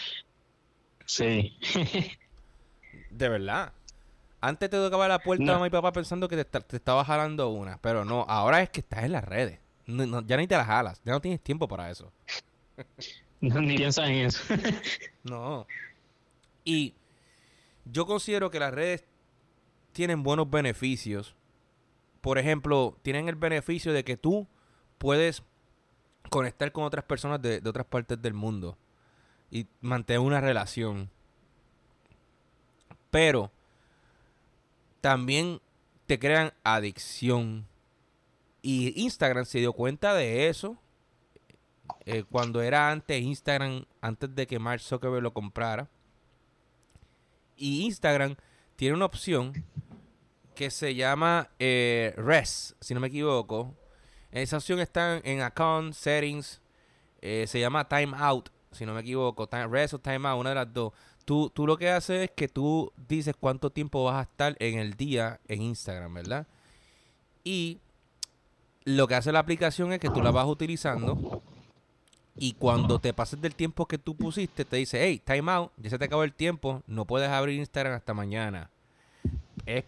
Sí. *laughs* de verdad. Antes te tocaba la puerta a mi papá pensando que te, te, estaba jalando una, pero no, ahora es que estás en las redes. ya ni te las jalas, ya no tienes tiempo para eso. *laughs* No, ni piensas en eso. *laughs* no. Y yo considero que las redes tienen buenos beneficios. Por ejemplo, tienen el beneficio de que tú puedes conectar con otras personas de, otras partes del mundo y mantener una relación. Pero también te crean adicción. Y Instagram se dio cuenta de eso eh, cuando era antes Instagram, antes de que Mark Zuckerberg lo comprara. Y Instagram tiene una opción que se llama eh, Res, si no me equivoco. Esa opción está en Account Settings. Eh, se llama Time Out, si no me equivoco. Res o Time Out, una de las dos. Tú, tú lo que haces es que tú dices cuánto tiempo vas a estar en el día en Instagram, ¿verdad? Y lo que hace la aplicación es que tú la vas utilizando y cuando te pases del tiempo que tú pusiste, te dice, hey, time out, ya se te acabó el tiempo, no puedes abrir Instagram hasta mañana. Es,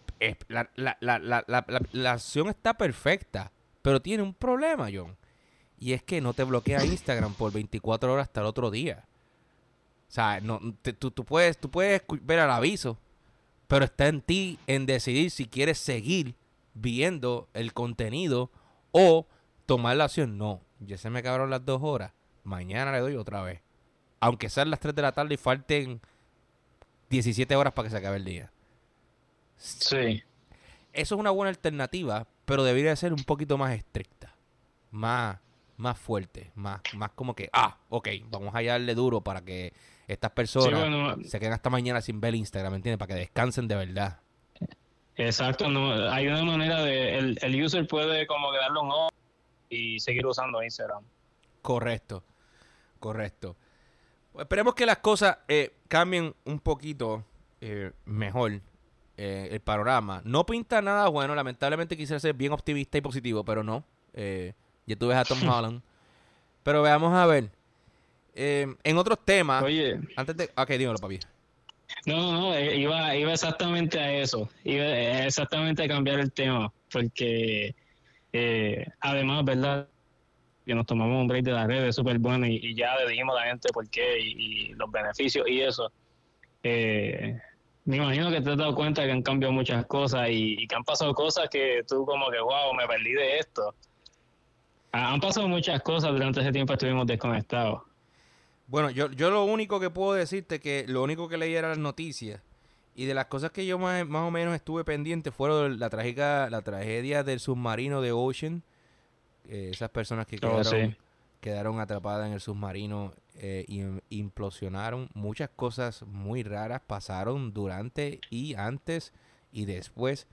la, la, la, la, acción está perfecta, pero tiene un problema, John. Y es que no te bloquea Instagram por 24 horas hasta el otro día. O sea, no, tú, tú, puedes, tú puedes ver el aviso, pero está en ti en decidir si quieres seguir viendo el contenido o tomar la acción. No, ya se me acabaron las dos horas mañana le doy otra vez. Aunque sean las 3 de la tarde y falten 17 horas para que se acabe el día. Sí. Eso es una buena alternativa, pero debería ser un poquito más estricta. Más, más fuerte. Más, más como que, ah, ok, vamos a darle duro para que estas personas se queden hasta mañana sin ver Instagram, ¿me entiendes? Para que descansen de verdad. Exacto, no, hay una manera de, el, el user puede como que darle un y seguir usando Instagram. Correcto. Correcto. esperemos que las cosas eh, cambien un poquito eh, mejor eh, el panorama. No pinta nada bueno, lamentablemente quisiera ser bien optimista y positivo, pero no. ya tú ves a Tom *laughs* Holland. Pero veamos a ver. En otros temas. Oye. Antes de. Ok, dímelo, papi. No, no, iba, iba exactamente a eso. Iba exactamente a cambiar el tema. Porque además, ¿verdad? que nos tomamos un break de las redes súper bueno y, ya le dijimos a la gente por qué y, los beneficios y eso. Eh, me imagino que te has dado cuenta que han cambiado muchas cosas y, que han pasado cosas que tú como que, wow, me perdí de esto. Han pasado muchas cosas durante ese tiempo estuvimos desconectados. Bueno, yo, yo lo único que puedo decirte que lo único que leí era las noticias y de las cosas que yo más, más o menos estuve pendiente fueron la trágica la tragedia del submarino de Ocean eh, esas personas que oh, quedaron, atrapadas en el submarino eh, y implosionaron. Muchas cosas muy raras pasaron durante y antes y después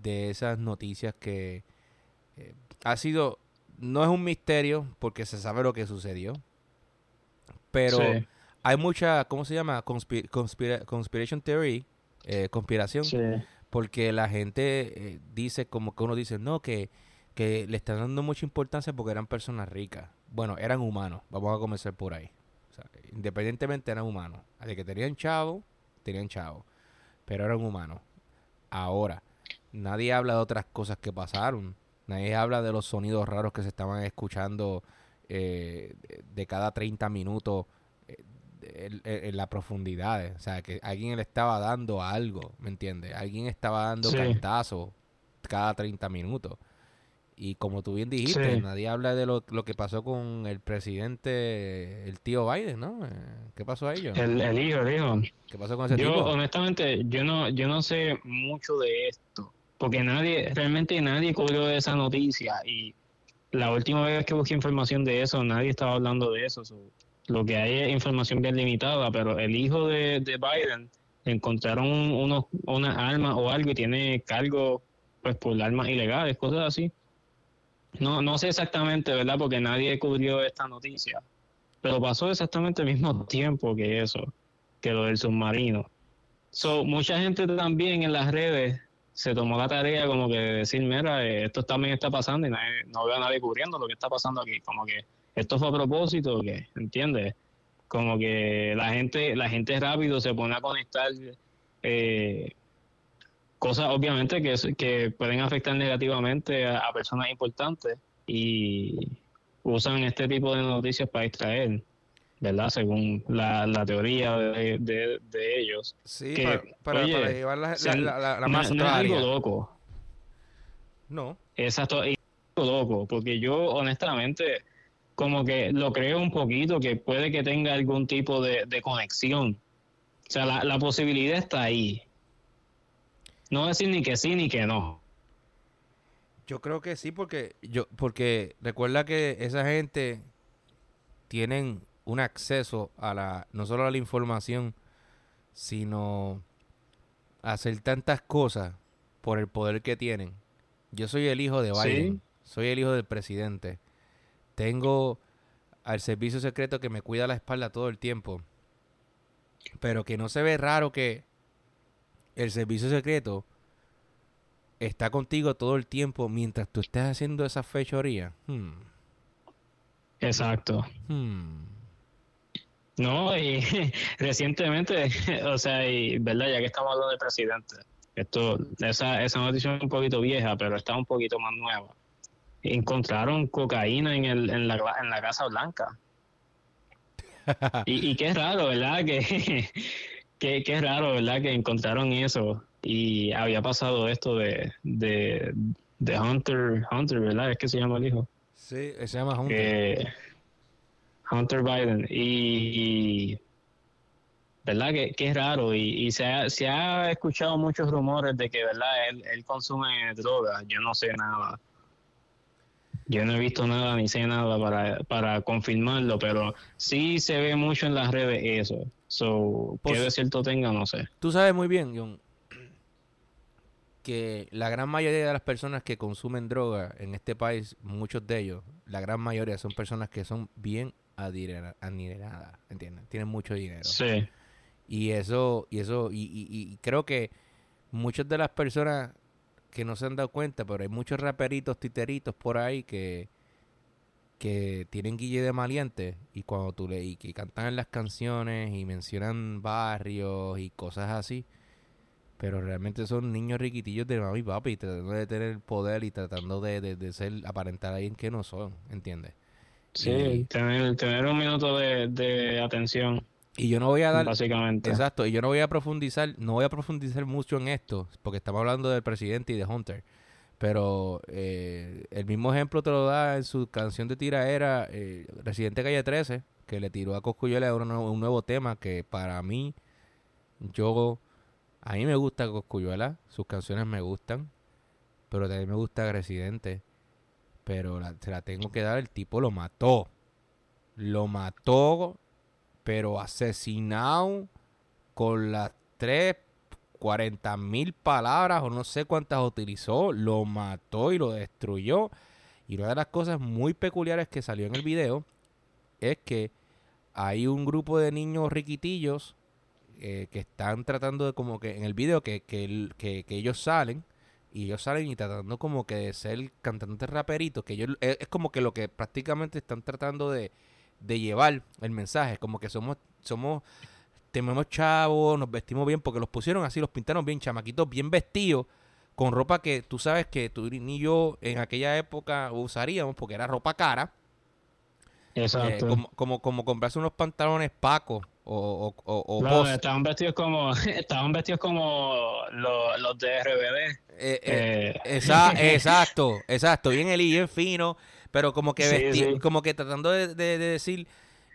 de esas noticias que eh, ha sido, no es un misterio porque se sabe lo que sucedió, pero hay mucha, ¿cómo se llama? conspiration theory, conspiración, Porque la gente eh, dice, como que uno dice, no, que, que le están dando mucha importancia porque eran personas ricas. Bueno, eran humanos. Vamos a comenzar por ahí. independientemente eran humanos. De que tenían chavo, tenían chavo. Pero eran humanos. Ahora, nadie habla de otras cosas que pasaron. Nadie habla de los sonidos raros que se estaban escuchando eh, de cada 30 minutos eh, en, la profundidad. O sea, que alguien le estaba dando algo, ¿me entiendes? Alguien estaba dando sí. cada 30 minutos. Y como tú bien dijiste, nadie habla de lo, que pasó con el presidente, el tío Biden, ¿no? Eh, ¿Qué pasó a ellos? El, hijo, el hijo. ¿Qué pasó con ese yo, honestamente, yo no, yo no sé mucho de esto, porque nadie, realmente nadie cubrió esa noticia y la última vez que busqué información de eso, nadie estaba hablando de eso. lo que hay es información bien limitada, pero el hijo de, de Biden encontraron unos, unas armas o algo y tiene cargo pues por armas ilegales, cosas así. No, no sé exactamente, ¿verdad? Porque nadie cubrió esta noticia. Pero pasó exactamente el mismo tiempo que eso, que lo del submarino. So, mucha gente también en las redes se tomó la tarea como que de decir, mira, esto también está pasando y no veo a nadie cubriendo lo que está pasando aquí. Como que esto fue a propósito, ¿entiendes? Como que la gente, la gente rápido se pone a conectar eh, cosas obviamente que, que pueden afectar negativamente a, personas importantes y usan este tipo de noticias para distraer, ¿verdad? Según la, la teoría de, de, ellos. Sí, para, llevar la, la, la, más no, es algo loco. No. Exacto, es algo loco, porque yo honestamente como que lo creo un poquito que puede que tenga algún tipo de, de conexión. O sea, la, la posibilidad está ahí no decir ni que sí ni que no. Yo creo que sí, porque yo, porque recuerda que esa gente tienen un acceso a la, no solo a la información, sino a hacer tantas cosas por el poder que tienen. Yo soy el hijo de Biden, soy el hijo del presidente. Tengo al servicio secreto que me cuida la espalda todo el tiempo. Pero que no se ve raro que el servicio secreto está contigo todo el tiempo mientras tú estés haciendo esa fechoría. Hmm. Exacto. Hmm. No, y *laughs* recientemente, *laughs* o sea, y verdad, ya que estamos hablando de presidente, esto, esa, esa noticia es un poquito vieja, pero está un poquito más nueva. Encontraron cocaína en, el, en, la, en la Casa Blanca. *laughs* y, y qué raro, ¿verdad? Que, Qué, qué raro, ¿verdad? Que encontraron eso y había pasado esto de, de, de Hunter, Hunter, ¿verdad? Es que se llama el hijo. Sí, se llama Hunter. Hunter Biden. Y, ¿verdad? Que, que, es raro. Y, y se, ha, se, ha, escuchado muchos rumores de que, ¿verdad? Él, él consume drogas. Yo no sé nada. Yo no he visto nada ni sé nada para, para confirmarlo, pero sí se ve mucho en las redes eso. So, ¿qué de cierto tenga? No sé. Tú sabes muy bien, John, que la gran mayoría de las personas que consumen droga en este país, muchos de ellos, la gran mayoría son personas que son bien adineradas, ¿entiendes? Tienen mucho dinero. Sí. Y eso, y eso, y, y creo que muchas de las personas que no se han dado cuenta, pero hay muchos raperitos, titeritos por ahí que, que tienen guille de maliente y cuando tú le y que cantan en las canciones y mencionan barrios y cosas así, pero realmente son niños riquitillos de mami y papi tratando de tener el poder y tratando de, de, ser aparentar alguien que no son, ¿entiendes? Sí, tener, tener un minuto de, de atención. Y yo no voy a dar. Básicamente. Exacto. Y yo no voy a profundizar, no voy a profundizar mucho en esto, porque estamos hablando del presidente y de Hunter. Pero eh, el mismo ejemplo te lo da en su canción de tiraera, eh, Residente Calle 13, que le tiró a Coscuyuela un, un nuevo tema que para mí, yo. A mí me gusta Coscuyuela, sus canciones me gustan, pero también me gusta Residente. Pero se la tengo que dar, el tipo lo mató. Lo mató pero asesinado con las tres, cuarenta mil palabras o no sé cuántas utilizó, lo mató y lo destruyó. Y una de las cosas muy peculiares que salió en el video es que hay un grupo de niños riquitillos eh, que están tratando de como que en el video que, que, que, ellos salen y ellos salen y tratando como que de ser cantantes raperitos, que ellos es, como que lo que prácticamente están tratando de, de llevar el mensaje, como que somos somos tenemos chavos, nos vestimos bien porque los pusieron así, los pintaron bien chamaquitos, bien vestidos con ropa que tú sabes que tú ni yo en aquella época usaríamos porque era ropa cara. Exacto. Eh, como, como, comprarse unos pantalones pacos o, o, estaban vestidos como *laughs* estaban vestidos como los, de RBD. Eh, eh, *laughs* exacto, exacto, bien el bien fino, pero como que como que tratando de, decir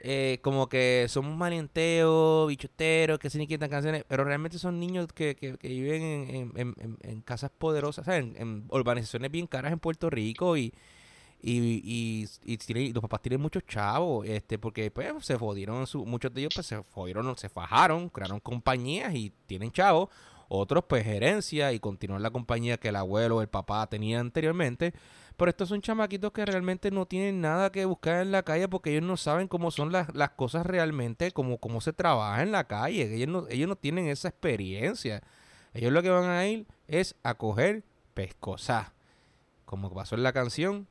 eh, como que somos malienteos, bichoteros, que se ni quitan canciones, pero realmente son niños que, que, viven en, casas poderosas, En, en, urbanizaciones bien caras en Puerto Rico y, y, y, los papás tienen muchos chavos, este, porque pues se jodieron, su, muchos de ellos pues se jodieron, se fajaron, crearon compañías y tienen chavos, otros pues gerencia y continúan la compañía que el abuelo o el papá tenía anteriormente, pero estos son chamaquitos que realmente no tienen nada que buscar en la calle porque ellos no saben cómo son las, las cosas realmente, cómo, cómo se trabaja en la calle, ellos no, ellos no tienen esa experiencia, ellos lo que van a ir es a coger pescosá, como pasó en la canción,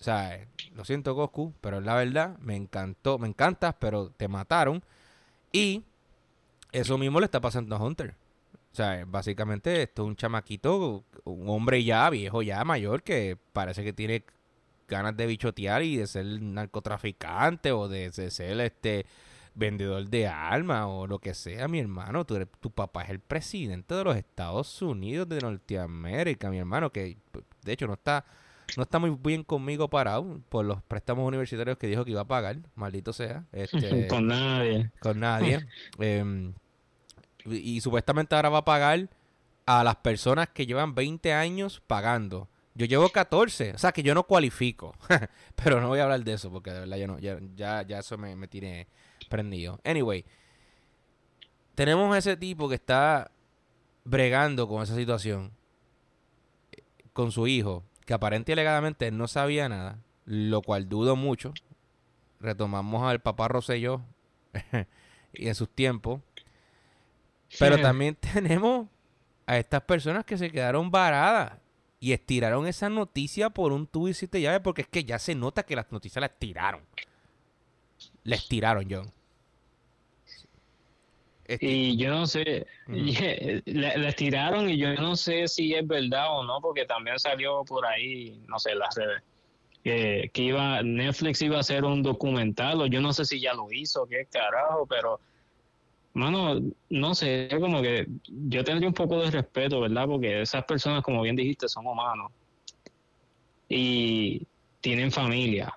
o sea, lo siento Goku, pero la verdad, me encantó, me encantas, pero te mataron. Y eso mismo le está pasando a Hunter. O sea, básicamente esto es un chamaquito, un hombre ya viejo, ya mayor, que parece que tiene ganas de bichotear y de ser narcotraficante o de, ser este vendedor de armas o lo que sea, mi hermano. Tu, tu papá es el presidente de los Estados Unidos de Norteamérica, mi hermano, que de hecho no está no está muy bien conmigo parado por los préstamos universitarios que dijo que iba a pagar, maldito sea. Este, *laughs* con nadie. Con *laughs* nadie. Em, y, supuestamente ahora va a pagar a las personas que llevan 20 años pagando. Yo llevo 14, o sea que yo no cualifico. *laughs* Pero no voy a hablar de eso porque de verdad ya, no, ya, ya, eso me, me tiene prendido. Anyway, tenemos a ese tipo que está bregando con esa situación con su hijo que aparente y alegadamente no sabía nada, lo cual dudo mucho. Retomamos al papá Rosselló *laughs* y en sus tiempos. Pero también *laughs* tenemos a estas personas que se quedaron varadas y estiraron esa noticia por un tubo y siete llaves porque es que ya se nota que las noticias las tiraron. Les tiraron, John. Y yo no sé, *laughs* le, tiraron y yo no sé si es verdad o no, porque también salió por ahí, no sé, las redes, que, que iba, Netflix iba a hacer un documental, o yo no sé si ya lo hizo, qué carajo, pero, mano, no sé, como que yo tendría un poco de respeto, ¿verdad? Porque esas personas, como bien dijiste, son humanos y tienen familia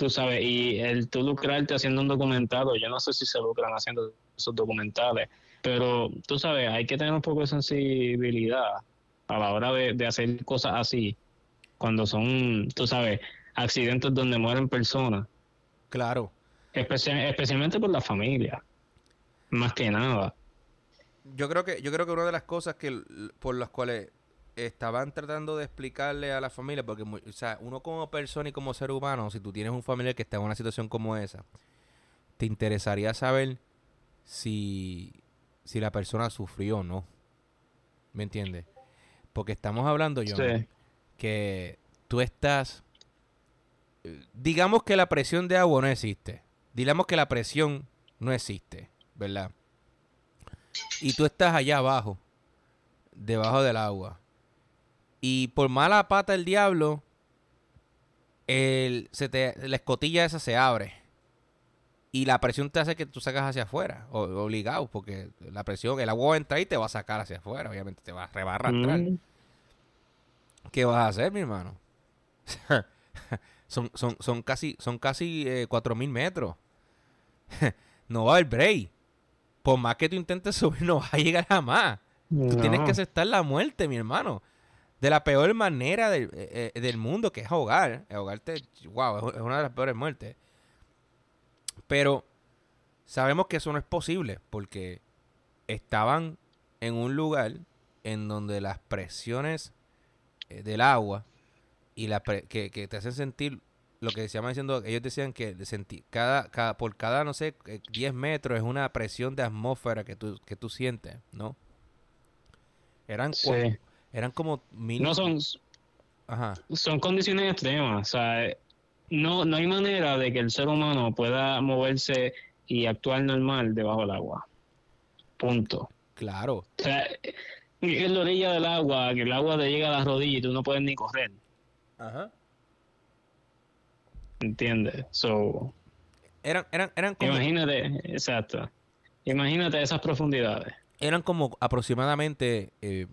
tú sabes, y el tú lucrarte haciendo un documental, yo no sé si se lucran haciendo esos documentales, pero tú sabes, hay que tener un poco de sensibilidad a la hora de, hacer cosas así, cuando son, tú sabes, accidentes donde mueren personas. Claro. especialmente por la familia, más que nada. Yo creo que, yo creo que una de las cosas que por las cuales estaban tratando de explicarle a la familia, porque o sea, uno como persona y como ser humano, si tú tienes un familiar que está en una situación como esa, te interesaría saber si, si la persona sufrió o no. ¿Me entiendes? Porque estamos hablando, yo que tú estás... Digamos que la presión de agua no existe. Digamos que la presión no existe, ¿verdad? Y tú estás allá abajo, debajo del agua. Y por mala pata del diablo, el, se te, la escotilla esa se abre. Y la presión te hace que tú sacas hacia afuera, obligado, porque la presión, el agua va a entrar y te va a sacar hacia afuera, obviamente te va, a arrastrar. Mm. ¿Qué vas a hacer, mi hermano? *laughs* son, son, son casi, son casi eh, mil metros. *laughs* no va a haber break. Por más que tú intentes subir, no vas a llegar jamás. Tú tienes que aceptar la muerte, mi hermano de la peor manera del, eh, eh, del mundo, que es ahogar. Ahogarte, wow, es una de las peores muertes. Pero sabemos que eso no es posible porque estaban en un lugar en donde las presiones eh, del agua y la que, te hacen sentir lo que se llama diciendo, ellos decían que cada, cada, por cada, no sé, 10 metros es una presión de atmósfera que tú, que tú sientes, ¿no? Eran, eran como mil... No son... Ajá. Son condiciones extremas, o sea, no, no hay manera de que el ser humano pueda moverse y actuar normal debajo del agua. Punto. Claro. O sea, en la orilla del agua, que el agua te llega a las rodillas y tú no puedes ni correr. Ajá. ¿Entiendes? So, eran, eran, eran como... Imagínate, exacto. Imagínate esas profundidades. Eran como aproximadamente, eh,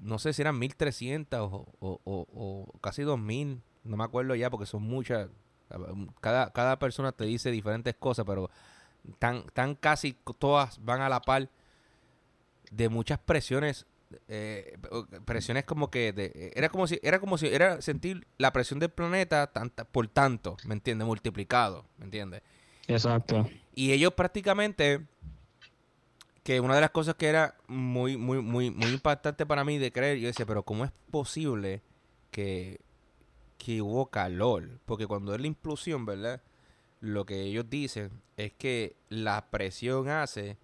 no sé si eran 1300 o, o, o, o casi 2000, no me acuerdo ya porque son muchas. Cada, cada persona te dice diferentes cosas, pero tan, tan casi todas van a la par de muchas presiones eh, presiones como que de, era como si era como si era sentir la presión del planeta tanta, por tanto, ¿me entiendes? Multiplicado, ¿me entiendes? Exacto. Y ellos prácticamente que una de las cosas que era muy muy muy muy impactante para mí de creer, yo decía, pero ¿cómo es posible que que hubo calor? Porque cuando es la implosión, ¿verdad? Lo que ellos dicen es que la presión hace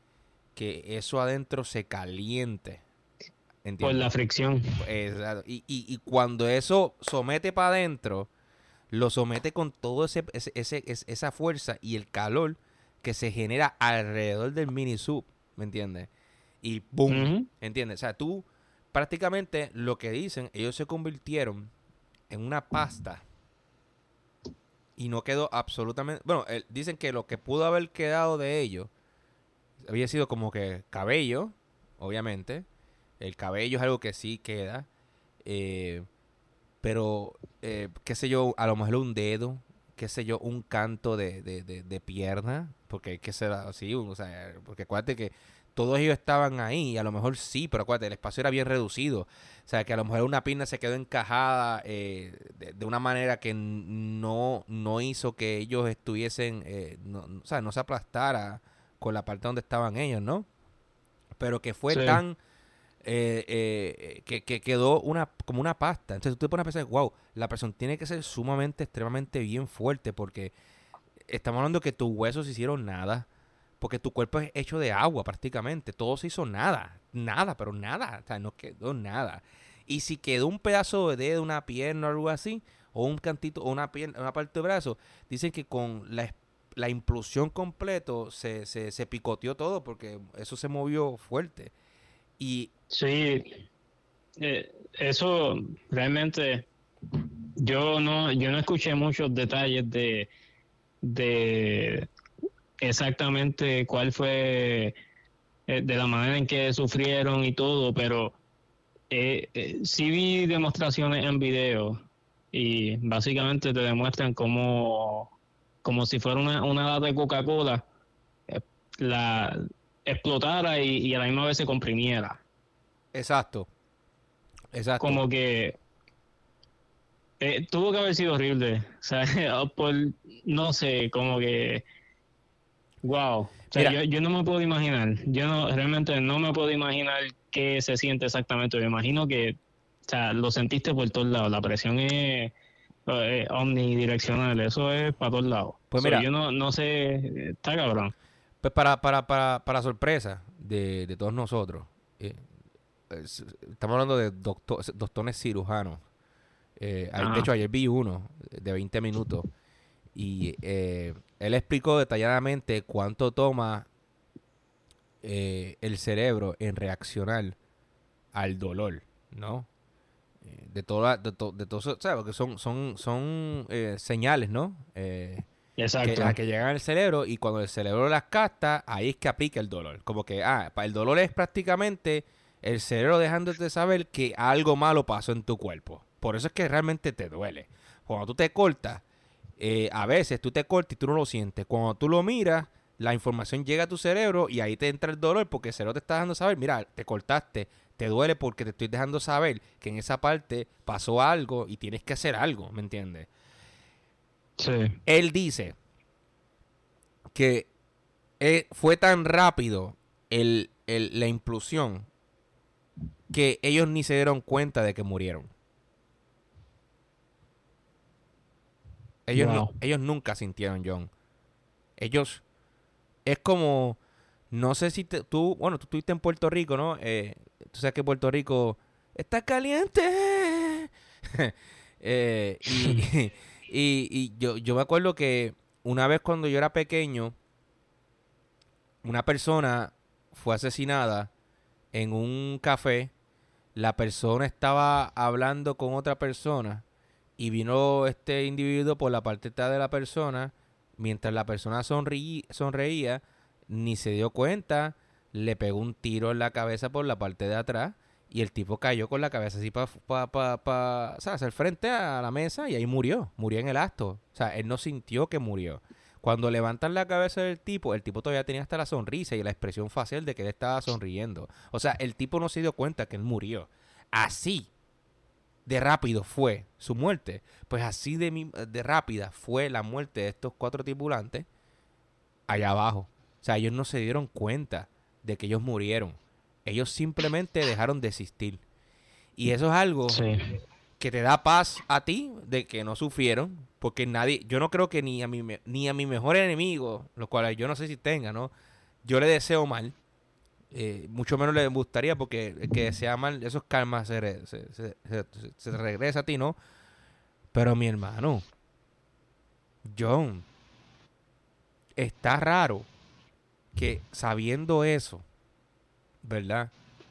que eso adentro se caliente. Por la fricción. Y, y, cuando eso somete para adentro, lo somete con todo ese, ese, esa fuerza y el calor que se genera alrededor del mini sub, ¿me entiendes? Y boom, ¿entiendes? O sea, tú prácticamente lo que dicen, ellos se convirtieron en una pasta y no quedó absolutamente, bueno, dicen que lo que pudo haber quedado de ellos había sido como que cabello, obviamente, el cabello es algo que sí queda. Eh, pero, eh, qué sé yo, a lo mejor un dedo, qué sé yo, un canto de, de, de, pierna, porque hay que ser así, o sea, porque acuérdate que todos ellos estaban ahí, y a lo mejor sí, pero acuérdate, el espacio era bien reducido. O sea, que a lo mejor una pierna se quedó encajada eh, de, una manera que no, no hizo que ellos estuviesen, o sea, no se aplastara con la parte donde estaban ellos, ¿no? Pero que fue tan eh, eh, que, que, quedó una como una pasta. Entonces tú te pones a pensar, wow, la persona tiene que ser sumamente, extremadamente bien fuerte porque estamos hablando que tus huesos hicieron nada. Porque tu cuerpo es hecho de agua prácticamente. Todo se hizo nada. Nada, pero nada. O sea, no quedó nada. Y si quedó un pedazo de dedo, una pierna o algo así, o un cantito, o una, pierna, una parte de brazo, dicen que con la, la implosión completo se, se, picoteó todo porque eso se movió fuerte. Y Sí, eh, eso realmente yo no yo no escuché muchos detalles de de exactamente cuál fue eh, de la manera en que sufrieron y todo, pero eh, eh, sí vi demostraciones en video y básicamente te demuestran cómo como si fuera una, una lata de Coca-Cola la explotara y, y a la misma vez se comprimiera. Exacto. Exacto. Como que eh, tuvo que haber sido horrible. *laughs* O sea, por, no sé, como que. Wow. O sea, yo, no me puedo imaginar. Yo no, realmente no me puedo imaginar qué se siente exactamente. Me imagino que, o sea, lo sentiste por todos lados. La presión es, omnidireccional. Eso es para todos lados. Pues mira, yo no, no sé. Está cabrón. Pues para, para, para, para sorpresa de, de todos nosotros, eh, estamos hablando de doctor, doctores cirujanos. Eh, de hecho, ayer vi uno de 20 minutos y eh, él explicó detalladamente cuánto toma eh, el cerebro en reaccionar al dolor, ¿no? de toda, de, de todo, ¿sabes? Porque son, son, son señales, ¿no? Exacto. Que, a que llegan al cerebro y cuando el cerebro las capta, ahí es que aplica el dolor. Como que, ah, el dolor es prácticamente el cerebro dejándote saber que algo malo pasó en tu cuerpo. Por eso es que realmente te duele. Cuando tú te cortas, eh, a veces tú te cortas y tú no lo sientes. Cuando tú lo miras, la información llega a tu cerebro y ahí te entra el dolor porque el cerebro te está dejando saber, mira, te cortaste, te duele porque te estoy dejando saber que en esa parte pasó algo y tienes que hacer algo, ¿me entiendes? Sí. Él dice que eh, fue tan rápido el, la implosión que ellos ni se dieron cuenta de que murieron. Ellos, ellos nunca sintieron John. Ellos, es como, no sé si tú, bueno, tú estuviste en Puerto Rico, ¿no? Eh, tú sabes que Puerto Rico está caliente. *laughs* Eh, *laughs* y, y, yo, yo me acuerdo que una vez cuando yo era pequeño, una persona fue asesinada en un café. La persona estaba hablando con otra persona y vino este individuo por la parte de la persona. Mientras la persona sonreía, ni se dio cuenta, le pegó un tiro en la cabeza por la parte de atrás y el tipo cayó con la cabeza así para pa, hacer frente a la mesa y ahí murió, murió en el acto. O sea, él no sintió que murió. Cuando levantan la cabeza del tipo, el tipo todavía tenía hasta la sonrisa y la expresión facial de que él estaba sonriendo. O sea, el tipo no se dio cuenta que él murió. Así de rápido fue su muerte. Pues así de, de rápida fue la muerte de estos cuatro tripulantes allá abajo. O sea, ellos no se dieron cuenta de que ellos murieron. Ellos simplemente dejaron de existir. Y eso es algo que te da paz a ti de que no sufrieron, porque nadie, yo no creo que ni a mi, ni a mi mejor enemigo, los cuales yo no sé si tenga, ¿no? Yo le deseo mal, eh, mucho menos le gustaría porque que desea mal, esos karmas se, se, regresa a ti, ¿no? Pero mi hermano, John, está raro que sabiendo eso, ¿verdad?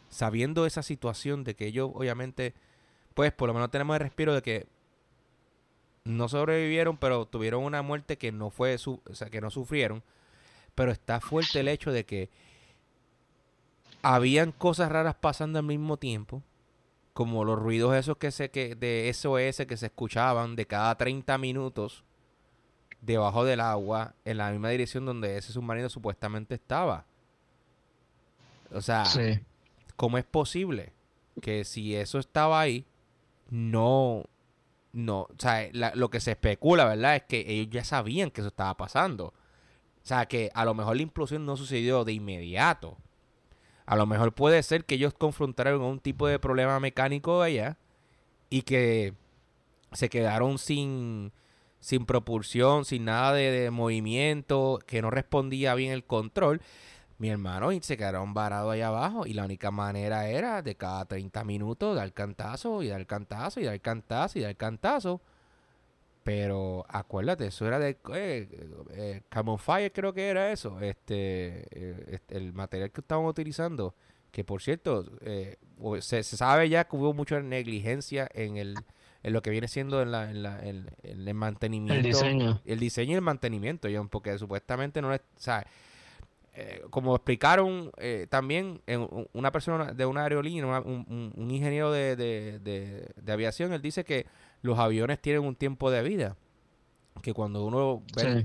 Sabiendo esa situación de que ellos obviamente pues por lo menos tenemos el respiro de que no sobrevivieron, pero tuvieron una muerte que no fue, su, sea, que no sufrieron. Pero está fuerte el hecho de que habían cosas raras pasando al mismo tiempo, como los ruidos esos que se que de SOS que se escuchaban de cada 30 minutos debajo del agua en la misma dirección donde ese submarino supuestamente estaba. O sea, ¿cómo es posible que si eso estaba ahí, no, no, o sea, lo que se especula, ¿verdad? Es que ellos ya sabían que eso estaba pasando. O sea, que a lo mejor la implosión no sucedió de inmediato. A lo mejor puede ser que ellos confrontaron un tipo de problema mecánico allá y que se quedaron sin, sin propulsión, sin nada de movimiento, que no respondía bien el control mi hermano y se quedaron varados allá abajo y la única manera era de cada 30 minutos dar cantazo y dar cantazo y dar cantazo y dar cantazo. Pero acuérdate, eso era de eh, eh creo que era eso, este, eh, el material que estaban utilizando, que por cierto, eh, se, sabe ya que hubo mucha negligencia en el en lo que viene siendo en, la, en, la, el mantenimiento. El diseño. El diseño y el mantenimiento, John, porque supuestamente no es, o eh, como explicaron eh, también en una persona de una aerolínea, un, ingeniero de, aviación, él dice que los aviones tienen un tiempo de vida. Que cuando uno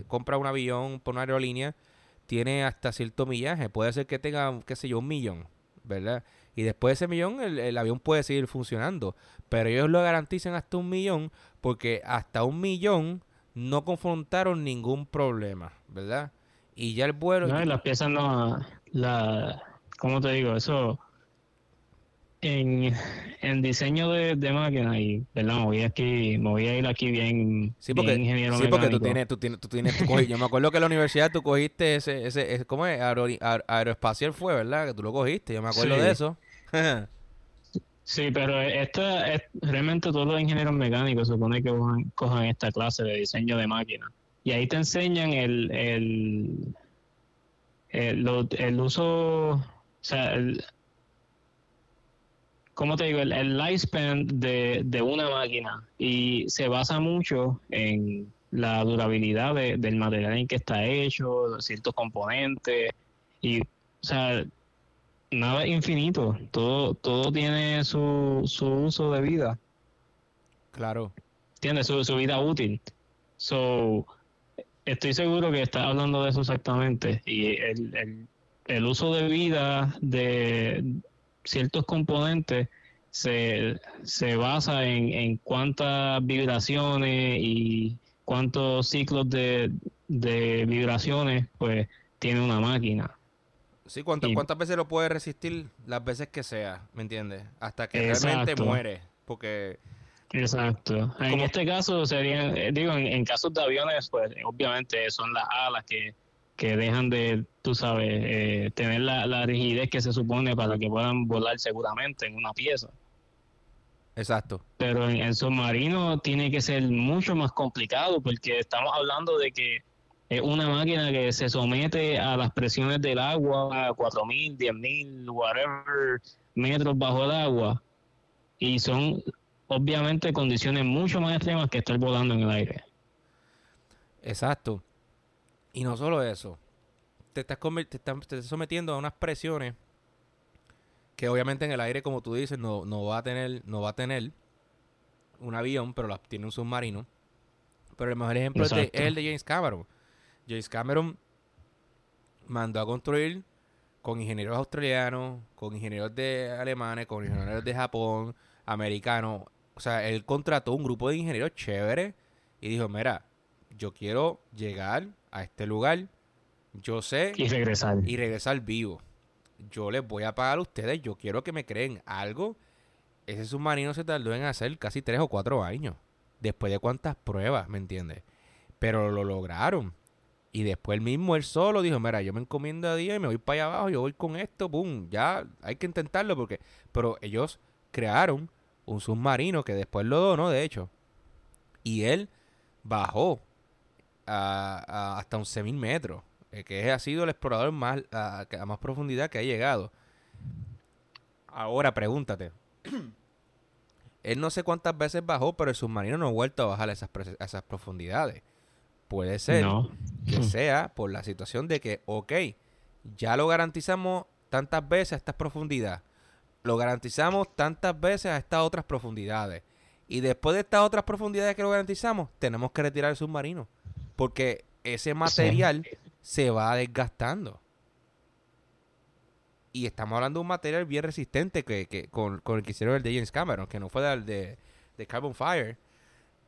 compra un avión por una aerolínea, tiene hasta cierto millaje. Puede ser que tenga, qué sé yo, un millón, ¿verdad? Y después de ese millón, el, el avión puede seguir funcionando. Pero ellos lo garantizan hasta un millón, porque hasta un millón no confrontaron ningún problema, ¿verdad? Y ya el vuelo. No, las piezas no. La, ¿Cómo te digo? Eso. En, en diseño de, de máquinas, y ¿verdad? Me voy, aquí, me voy a ir aquí bien, sí, porque, ingeniero Sí, porque tú tienes, tú tienes, tú tienes yo me acuerdo que en la universidad tú cogiste ese, ese, ¿cómo es? aeroespacial fue, ¿verdad? Que tú lo cogiste, yo me acuerdo de eso. sí, pero esto es, realmente todos los ingenieros mecánicos supone que cojan esta clase de diseño de máquinas y ahí te enseñan el, el, el, uso, o sea, el, ¿cómo te digo? El, el lifespan de, de, una máquina y se basa mucho en la durabilidad del material en que está hecho, ciertos componentes y, o sea, nada es infinito, todo, todo tiene su, su uso de vida. Claro. Tiene su, su vida útil. So, Estoy seguro que estás hablando de eso exactamente. Y el, el, uso de vida de ciertos componentes se, se basa en, en cuántas vibraciones y cuántos ciclos de, de vibraciones pues tiene una máquina. Sí, ¿cuántas, ¿cuántas veces lo puede resistir? Las veces que sea, ¿me entiendes? Hasta que realmente muere. Porque Exacto. En este caso sería, eh, digo, en, casos de aviones, pues obviamente son las alas que, que dejan de, tú sabes, eh, tener la, la rigidez que se supone para que puedan volar seguramente en una pieza. Exacto. Pero en, el submarino tiene que ser mucho más complicado porque estamos hablando de que es una máquina que se somete a las presiones del agua, a 4.000, 10.000, whatever metros bajo el agua. Y son obviamente condiciones mucho más extremas que estar volando en el aire. Exacto. Y no solo eso. Te estás, te estás sometiendo a unas presiones que obviamente en el aire, como tú dices, no, no va a tener, no va a tener un avión, pero tiene un submarino. Pero el mejor ejemplo es, el de James Cameron. James Cameron mandó a construir con ingenieros australianos, con ingenieros de alemanes, con ingenieros de Japón, americanos. O sea, él contrató un grupo de ingenieros chévere y dijo, mira, yo quiero llegar a este lugar, yo sé... Y regresar. Y regresar vivo yo les voy a pagar a ustedes, yo quiero que me creen algo. Ese submarino se tardó en hacer casi tres o cuatro años. Después de cuántas pruebas, ¿me entiendes? Pero lo lograron. Y después el mismo, él solo dijo, mira, yo me encomiendo a Dios y me voy para allá abajo, yo voy con esto, boom, ya hay que intentarlo porque... Pero ellos crearon un submarino que después lo donó, de hecho. Y él bajó a, a hasta 11.000 metros. Eh, que ha sido el explorador más, a, más profundidad que ha llegado. Ahora pregúntate. *clears throat* Él no sé cuántas veces bajó, pero el submarino no ha vuelto a bajar a esas, esas profundidades. Puede ser que *clears throat* sea por la situación de que, ok, ya lo garantizamos tantas veces a estas profundidades. Lo garantizamos tantas veces a estas otras profundidades. Y después de estas otras profundidades que lo garantizamos, tenemos que retirar el submarino. Porque ese material se va desgastando. Y estamos hablando de un material bien resistente que, que con, con, el que hicieron el de James Cameron, que no fue el de, de Carbon Fire.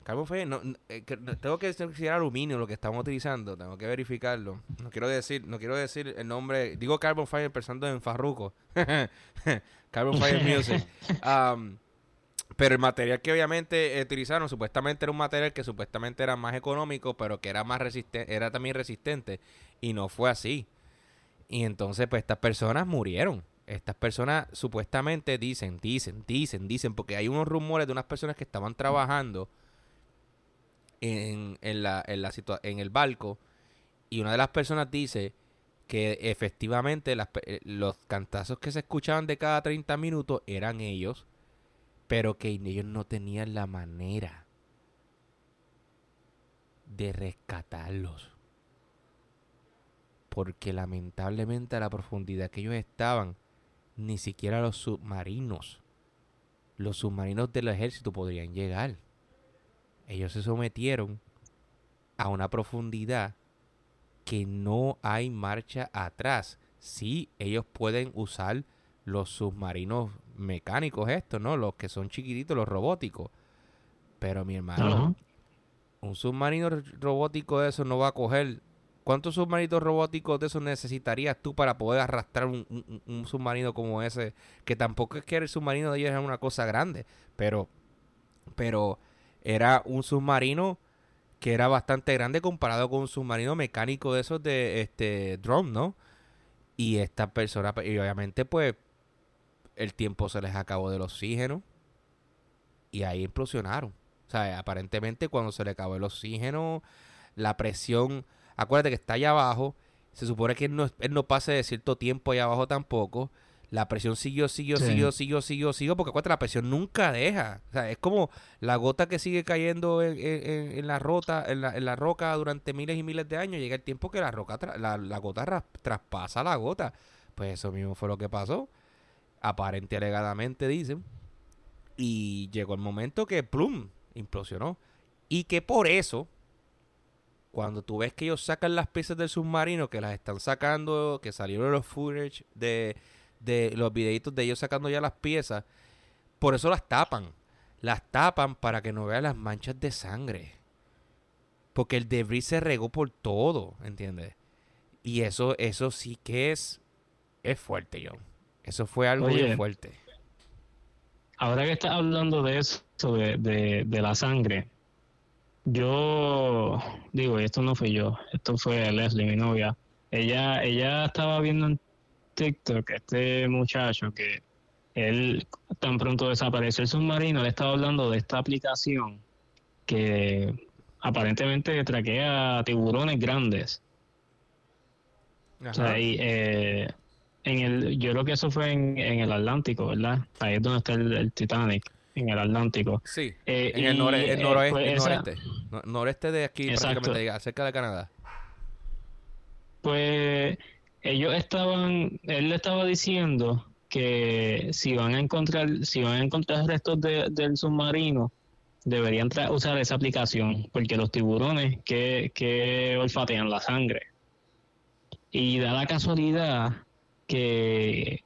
Carbon Fire, no, eh, tengo que decir que era aluminio lo que estamos utilizando, tengo que verificarlo. No quiero decir, no quiero decir el nombre, digo Carbon Fire pensando en Farruko. *laughs* Carbon Fire *laughs* Music. Um, pero el material que obviamente utilizaron supuestamente era un material que supuestamente era más económico, pero que era más resistente, era también resistente y no fue así. Y entonces pues estas personas murieron. Estas personas supuestamente dicen, dicen, dicen, dicen, porque hay unos rumores de unas personas que estaban trabajando en, en, la, en, la en el barco y una de las personas dice que efectivamente eh, los cantazos que se escuchaban de cada 30 minutos eran ellos pero que ellos no tenían la manera de rescatarlos. Porque lamentablemente a la profundidad que ellos estaban, ni siquiera los submarinos, los submarinos del ejército podrían llegar. Ellos se sometieron a una profundidad que no hay marcha atrás. Sí, ellos pueden usar los submarinos mecánicos estos, ¿no? Los que son chiquititos, los robóticos. Pero mi hermano, un submarino robótico de eso no va a coger. ¿Cuántos submarinos robóticos de esos necesitarías tú para poder arrastrar un, submarino como ese? Que tampoco es que el submarino de ellos era una cosa grande, pero, pero era un submarino que era bastante grande comparado con un submarino mecánico de esos de este drone, ¿no? Y esta persona, y obviamente, pues el tiempo se les acabó del oxígeno y ahí implosionaron. O sea, aparentemente cuando se le acabó el oxígeno, la presión, acuérdate que está allá abajo, se supone que él no, él no pase de cierto tiempo allá abajo tampoco. La presión siguió, siguió, siguió, siguió, siguió, siguió, porque acuérdate, la presión nunca deja. O sea, es como la gota que sigue cayendo en, la rota, en la, en la, roca durante miles y miles de años. Llega el tiempo que la roca, la, la, gota traspasa la gota. Pues eso mismo fue lo que pasó aparente alegadamente dicen, y llegó el momento que plum implosionó y que por eso cuando tú ves que ellos sacan las piezas del submarino que las están sacando, que salieron los footage de, de los videitos de ellos sacando ya las piezas, por eso las tapan. Las tapan para que no vean las manchas de sangre. Porque el debris se regó por todo, ¿entiendes? Y eso, eso sí que es, es fuerte, John. Eso fue algo muy fuerte. ahora que estás hablando de eso, de, de, de la sangre, yo digo, y esto no fui yo, esto fue Leslie, mi novia. Ella, ella estaba viendo en TikTok este muchacho que él tan pronto desapareció el submarino, le estaba hablando de esta aplicación que aparentemente traquea tiburones grandes. O sea, y, eh, en el, yo creo que eso fue en, el Atlántico, ¿verdad? Ahí es donde está el, Titanic, en el Atlántico. Sí, eh, en el, noroeste, eh, pues noreste, noreste de aquí, prácticamente, cerca de Canadá. Pues ellos estaban, él le estaba diciendo que si van a encontrar, si van a encontrar restos del submarino, deberían usar esa aplicación, porque los tiburones que, que olfatean la sangre. Y da la casualidad que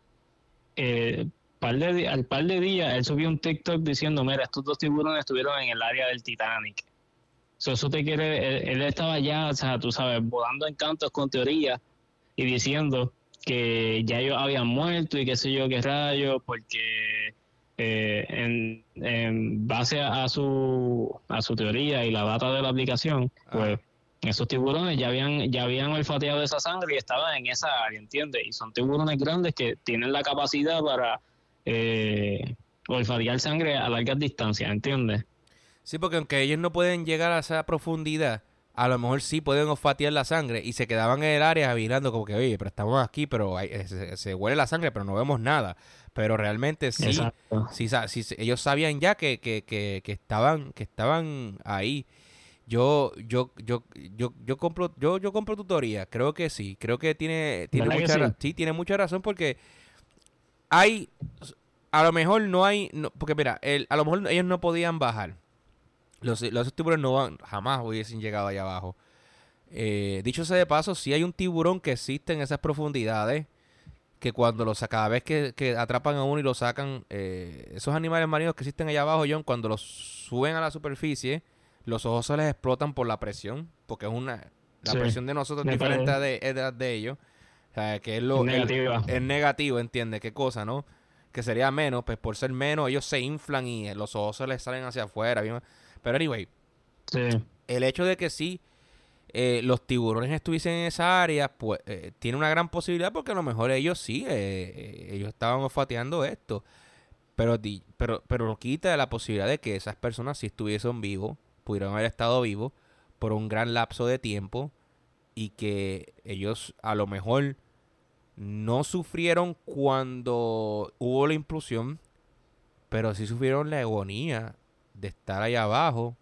eh, al par de días él subió un TikTok diciendo, mira, estos dos tiburones estuvieron en el área del Titanic. eso te quiere, él, estaba ya, o sea, tú sabes, volando en cantos con teoría y diciendo que ya ellos habían muerto y qué sé yo qué rayos, porque eh, en, en, base a, su, a su teoría y la data de la aplicación, pues esos tiburones ya habían, ya habían olfateado esa sangre y estaban en esa área, ¿entiendes? Y son tiburones grandes que tienen la capacidad para eh, olfatear sangre a largas distancias, ¿entiendes? Sí, porque aunque ellos no pueden llegar a esa profundidad, a lo mejor sí pueden olfatear la sangre y se quedaban en el área mirando como que, oye, pero estamos aquí, pero eh, se, huele la sangre, pero no vemos nada. Pero realmente sí, sí, sí, ellos sabían ya que, que, que, que, estaban, que estaban ahí. Yo, yo, yo, yo, yo compro, yo, yo compro tutoría, creo que sí, creo que tiene, tiene mucha, sí? tiene mucha razón porque hay, a lo mejor no hay, porque mira, el, a lo mejor ellos no podían bajar, los, los tiburones no van, jamás hubiesen llegado allá abajo. Eh, dicho sea de paso, si hay un tiburón que existe en esas profundidades, que cuando lo cada vez que, atrapan a uno y lo sacan, eh, esos animales marinos que existen allá abajo, John, cuando los suben a la superficie, los ojos se les explotan por la presión, porque es una la presión de nosotros es diferente de, de, ellos. O sea, que es lo es negativo, entiende qué cosa, ¿no? Que sería menos, pues por ser menos ellos se inflan y los ojos se les salen hacia afuera. Pero anyway, el hecho de que sí eh, los tiburones estuviesen en esa área, pues eh, tiene una gran posibilidad porque a lo mejor ellos sí, eh, ellos estaban olfateando esto. Pero, pero, pero quita la posibilidad de que esas personas si estuviesen vivos pudieron haber estado vivos por un gran lapso de tiempo y que ellos a lo mejor no sufrieron cuando hubo la implosión, pero sí sufrieron la agonía de estar ahí abajo,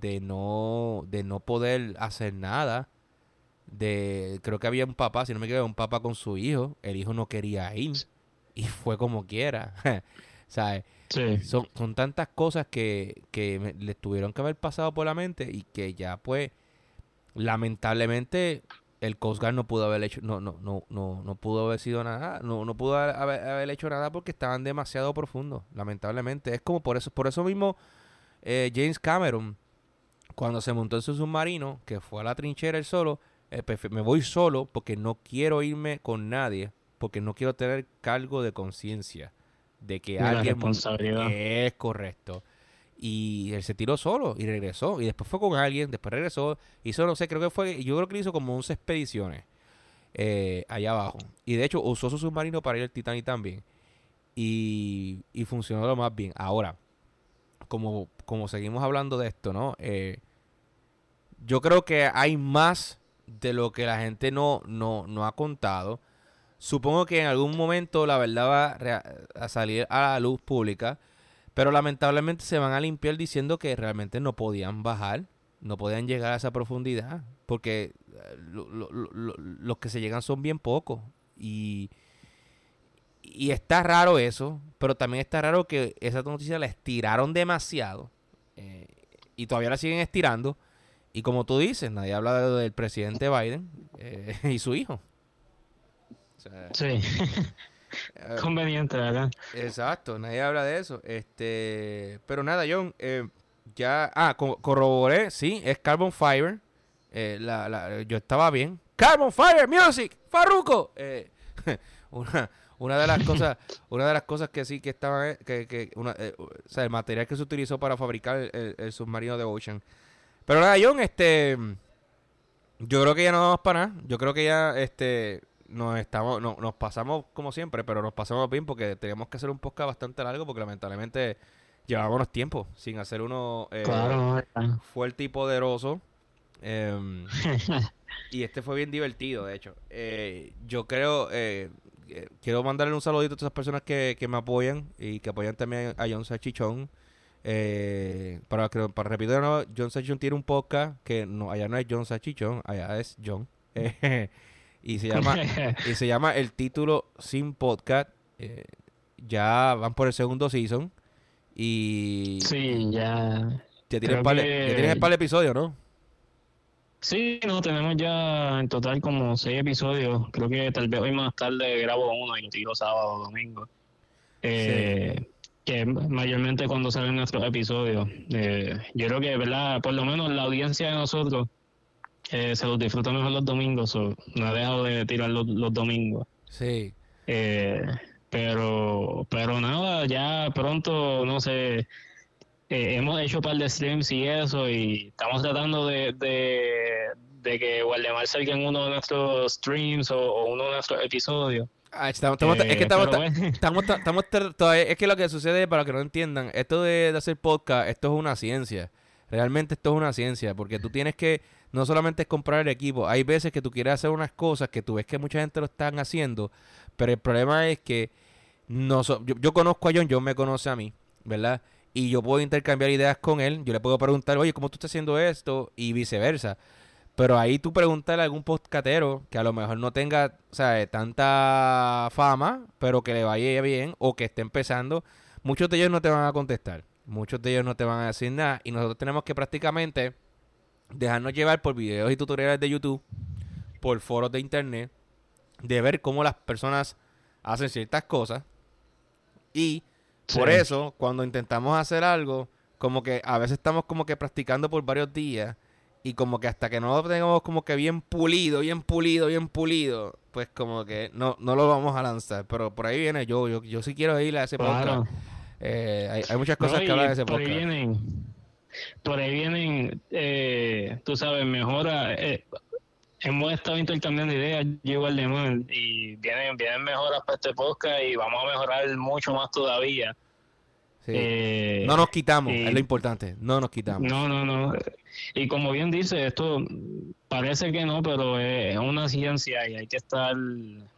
de no, de no poder hacer nada. De, creo que había un papá, si no me equivoco, un papá con su hijo, el hijo no quería ir y fue como quiera. *laughs* ¿Sabes? Son, son tantas cosas que, que les tuvieron que haber pasado por la mente y que ya pues lamentablemente el Coast Guard no pudo haber hecho no no no no no pudo haber sido nada no no pudo haber, hecho nada porque estaban demasiado profundos lamentablemente. Es como por eso por eso mismo eh, James Cameron cuando se montó en su submarino que fue a la trinchera él solo eh, me voy solo porque no quiero irme con nadie porque no quiero tener cargo de conciencia de que alguien es correcto. Y él se tiró solo y regresó. Y después fue con alguien, después regresó. Hizo, no sé, creo que fue, yo creo que hizo como 11 expediciones eh, allá abajo. Y de hecho usó su submarino para ir al Titanic también. Y, y funcionó lo más bien. Ahora, como, como seguimos hablando de esto, ¿no? Eh, yo creo que hay más de lo que la gente no, no, no ha contado. Supongo que en algún momento la verdad va a salir a la luz pública, pero lamentablemente se van a limpiar diciendo que realmente no podían bajar, no podían llegar a esa profundidad, porque eh, los que se llegan son bien pocos. Y, está raro eso, pero también está raro que esa noticia la estiraron demasiado eh, y todavía la siguen estirando. Y como tú dices, nadie habla del presidente Biden eh, *laughs* y su hijo sí. Eh, *laughs* Conveniente, ¿verdad? Exacto, nadie habla de eso. Este, pero nada, John, eh, ya, ah, corroboré, sí, es Carbon Fiber. Eh, la, yo estaba bien. Carbon Fiber Music, Farruko. *laughs* una, una de las cosas, *laughs* una de las cosas que sí que estaba, que, que una, eh, o sea, el material que se utilizó para fabricar el, el submarino de Ocean. Pero nada, John, este, yo creo que ya no vamos para nada. Yo creo que ya, este, nos estamos, no, nos pasamos como siempre, pero nos pasamos bien porque tenemos que hacer un podcast bastante largo porque lamentablemente llevábamos tiempo sin hacer uno eh, Claro, fuerte y poderoso. Em, *laughs* y este fue bien divertido, de hecho. Eh, yo creo, eh, eh, quiero mandarle un saludito a todas esas personas que, que me apoyan y que apoyan también a John Sachichón. Eh, para, que- para repetir de nuevo, John Sachichón tiene un podcast que no, allá no es John Sachichón, allá es John. *laughs* Y se *laughs* llama *laughs* y se llama El Título Sin Podcast. Eh, ya van por el segundo season. Y sí, ya. ya tienes par que- ya tienes par de episodios, ¿no? Sí, no, tenemos ya en total como seis episodios. Creo que tal vez hoy más tarde grabo uno y lo tiro sábado o domingo. Eh, Que mayormente cuando salen nuestros episodios. Eh, yo creo que, ¿verdad? Por lo menos la audiencia de nosotros eh, se los disfruta mejor los domingos. o no he dejado de tirar los, los domingos. Sí. Eh, pero, pero nada, ya pronto, no sé, eh, hemos hecho un par de streams y eso, y estamos tratando de, de, de que Waldemar salga en uno de nuestros streams o, o uno de nuestros episodios. Ah, estamos- estamos- es que Eh, estamos, estamos, todavía, es que lo que sucede, para que no entiendan, esto de, de hacer podcast, esto es una ciencia. Realmente esto es una ciencia, porque tú tienes que, no solamente es comprar el equipo, hay veces que tú quieres hacer unas cosas que tú ves que mucha gente lo están haciendo, pero el problema es que no so- yo, conozco a John, John me conoce a mí, ¿verdad? Y yo puedo intercambiar ideas con él, yo le puedo preguntar, oye, ¿cómo tú estás haciendo esto? Y viceversa. Pero ahí tú preguntarle a algún podcatero que a lo mejor no tenga, o sea, tanta fama, pero que le vaya bien o que esté empezando, muchos de ellos no te van a contestar. Muchos de ellos no te van a decir nada. Y nosotros tenemos que prácticamente dejarnos llevar por videos y tutoriales de YouTube, por foros de internet, de ver cómo las personas hacen ciertas cosas. Y por eso, cuando intentamos hacer algo, como que a veces estamos como que practicando por varios días y como que hasta que no lo tengamos como que bien pulido, bien pulido, bien pulido, pues como que no, no lo vamos a lanzar. Pero por ahí viene yo, yo, yo sí quiero ir a ese Claro. podcast. Eh, hay, hay muchas cosas No, que hablar de ese podcast. vienen, por ahí vienen, eh, tú sabes, mejora. Eh, hemos estado intercambiando ideas, yo igual de mal, y vienen, vienen mejoras para este podcast y vamos a mejorar mucho más todavía. Sí. Eh, no nos quitamos, y- es lo importante. No nos quitamos. No, no, no. Y como bien dice, esto parece que no, pero es una ciencia y hay que estar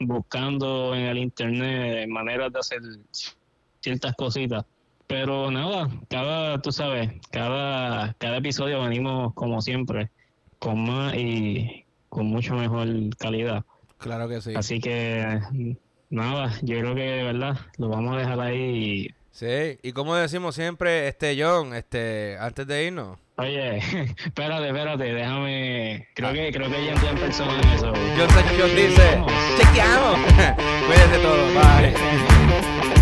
buscando en el internet maneras de hacer ciertas cositas. Pero nada, cada, tú sabes, cada, cada episodio venimos como siempre, con más y con mucho mejor calidad. Claro que sí. Así que nada, yo creo que de verdad lo vamos a dejar ahí. Sí, y como decimos siempre, este John, este, antes de irnos, Oye, *laughs* espérate, espérate, déjame. Creo que creo que ya en persona en eso. John Sánchez dice, chequeamos. *laughs* Cuídense todos, bye. *laughs*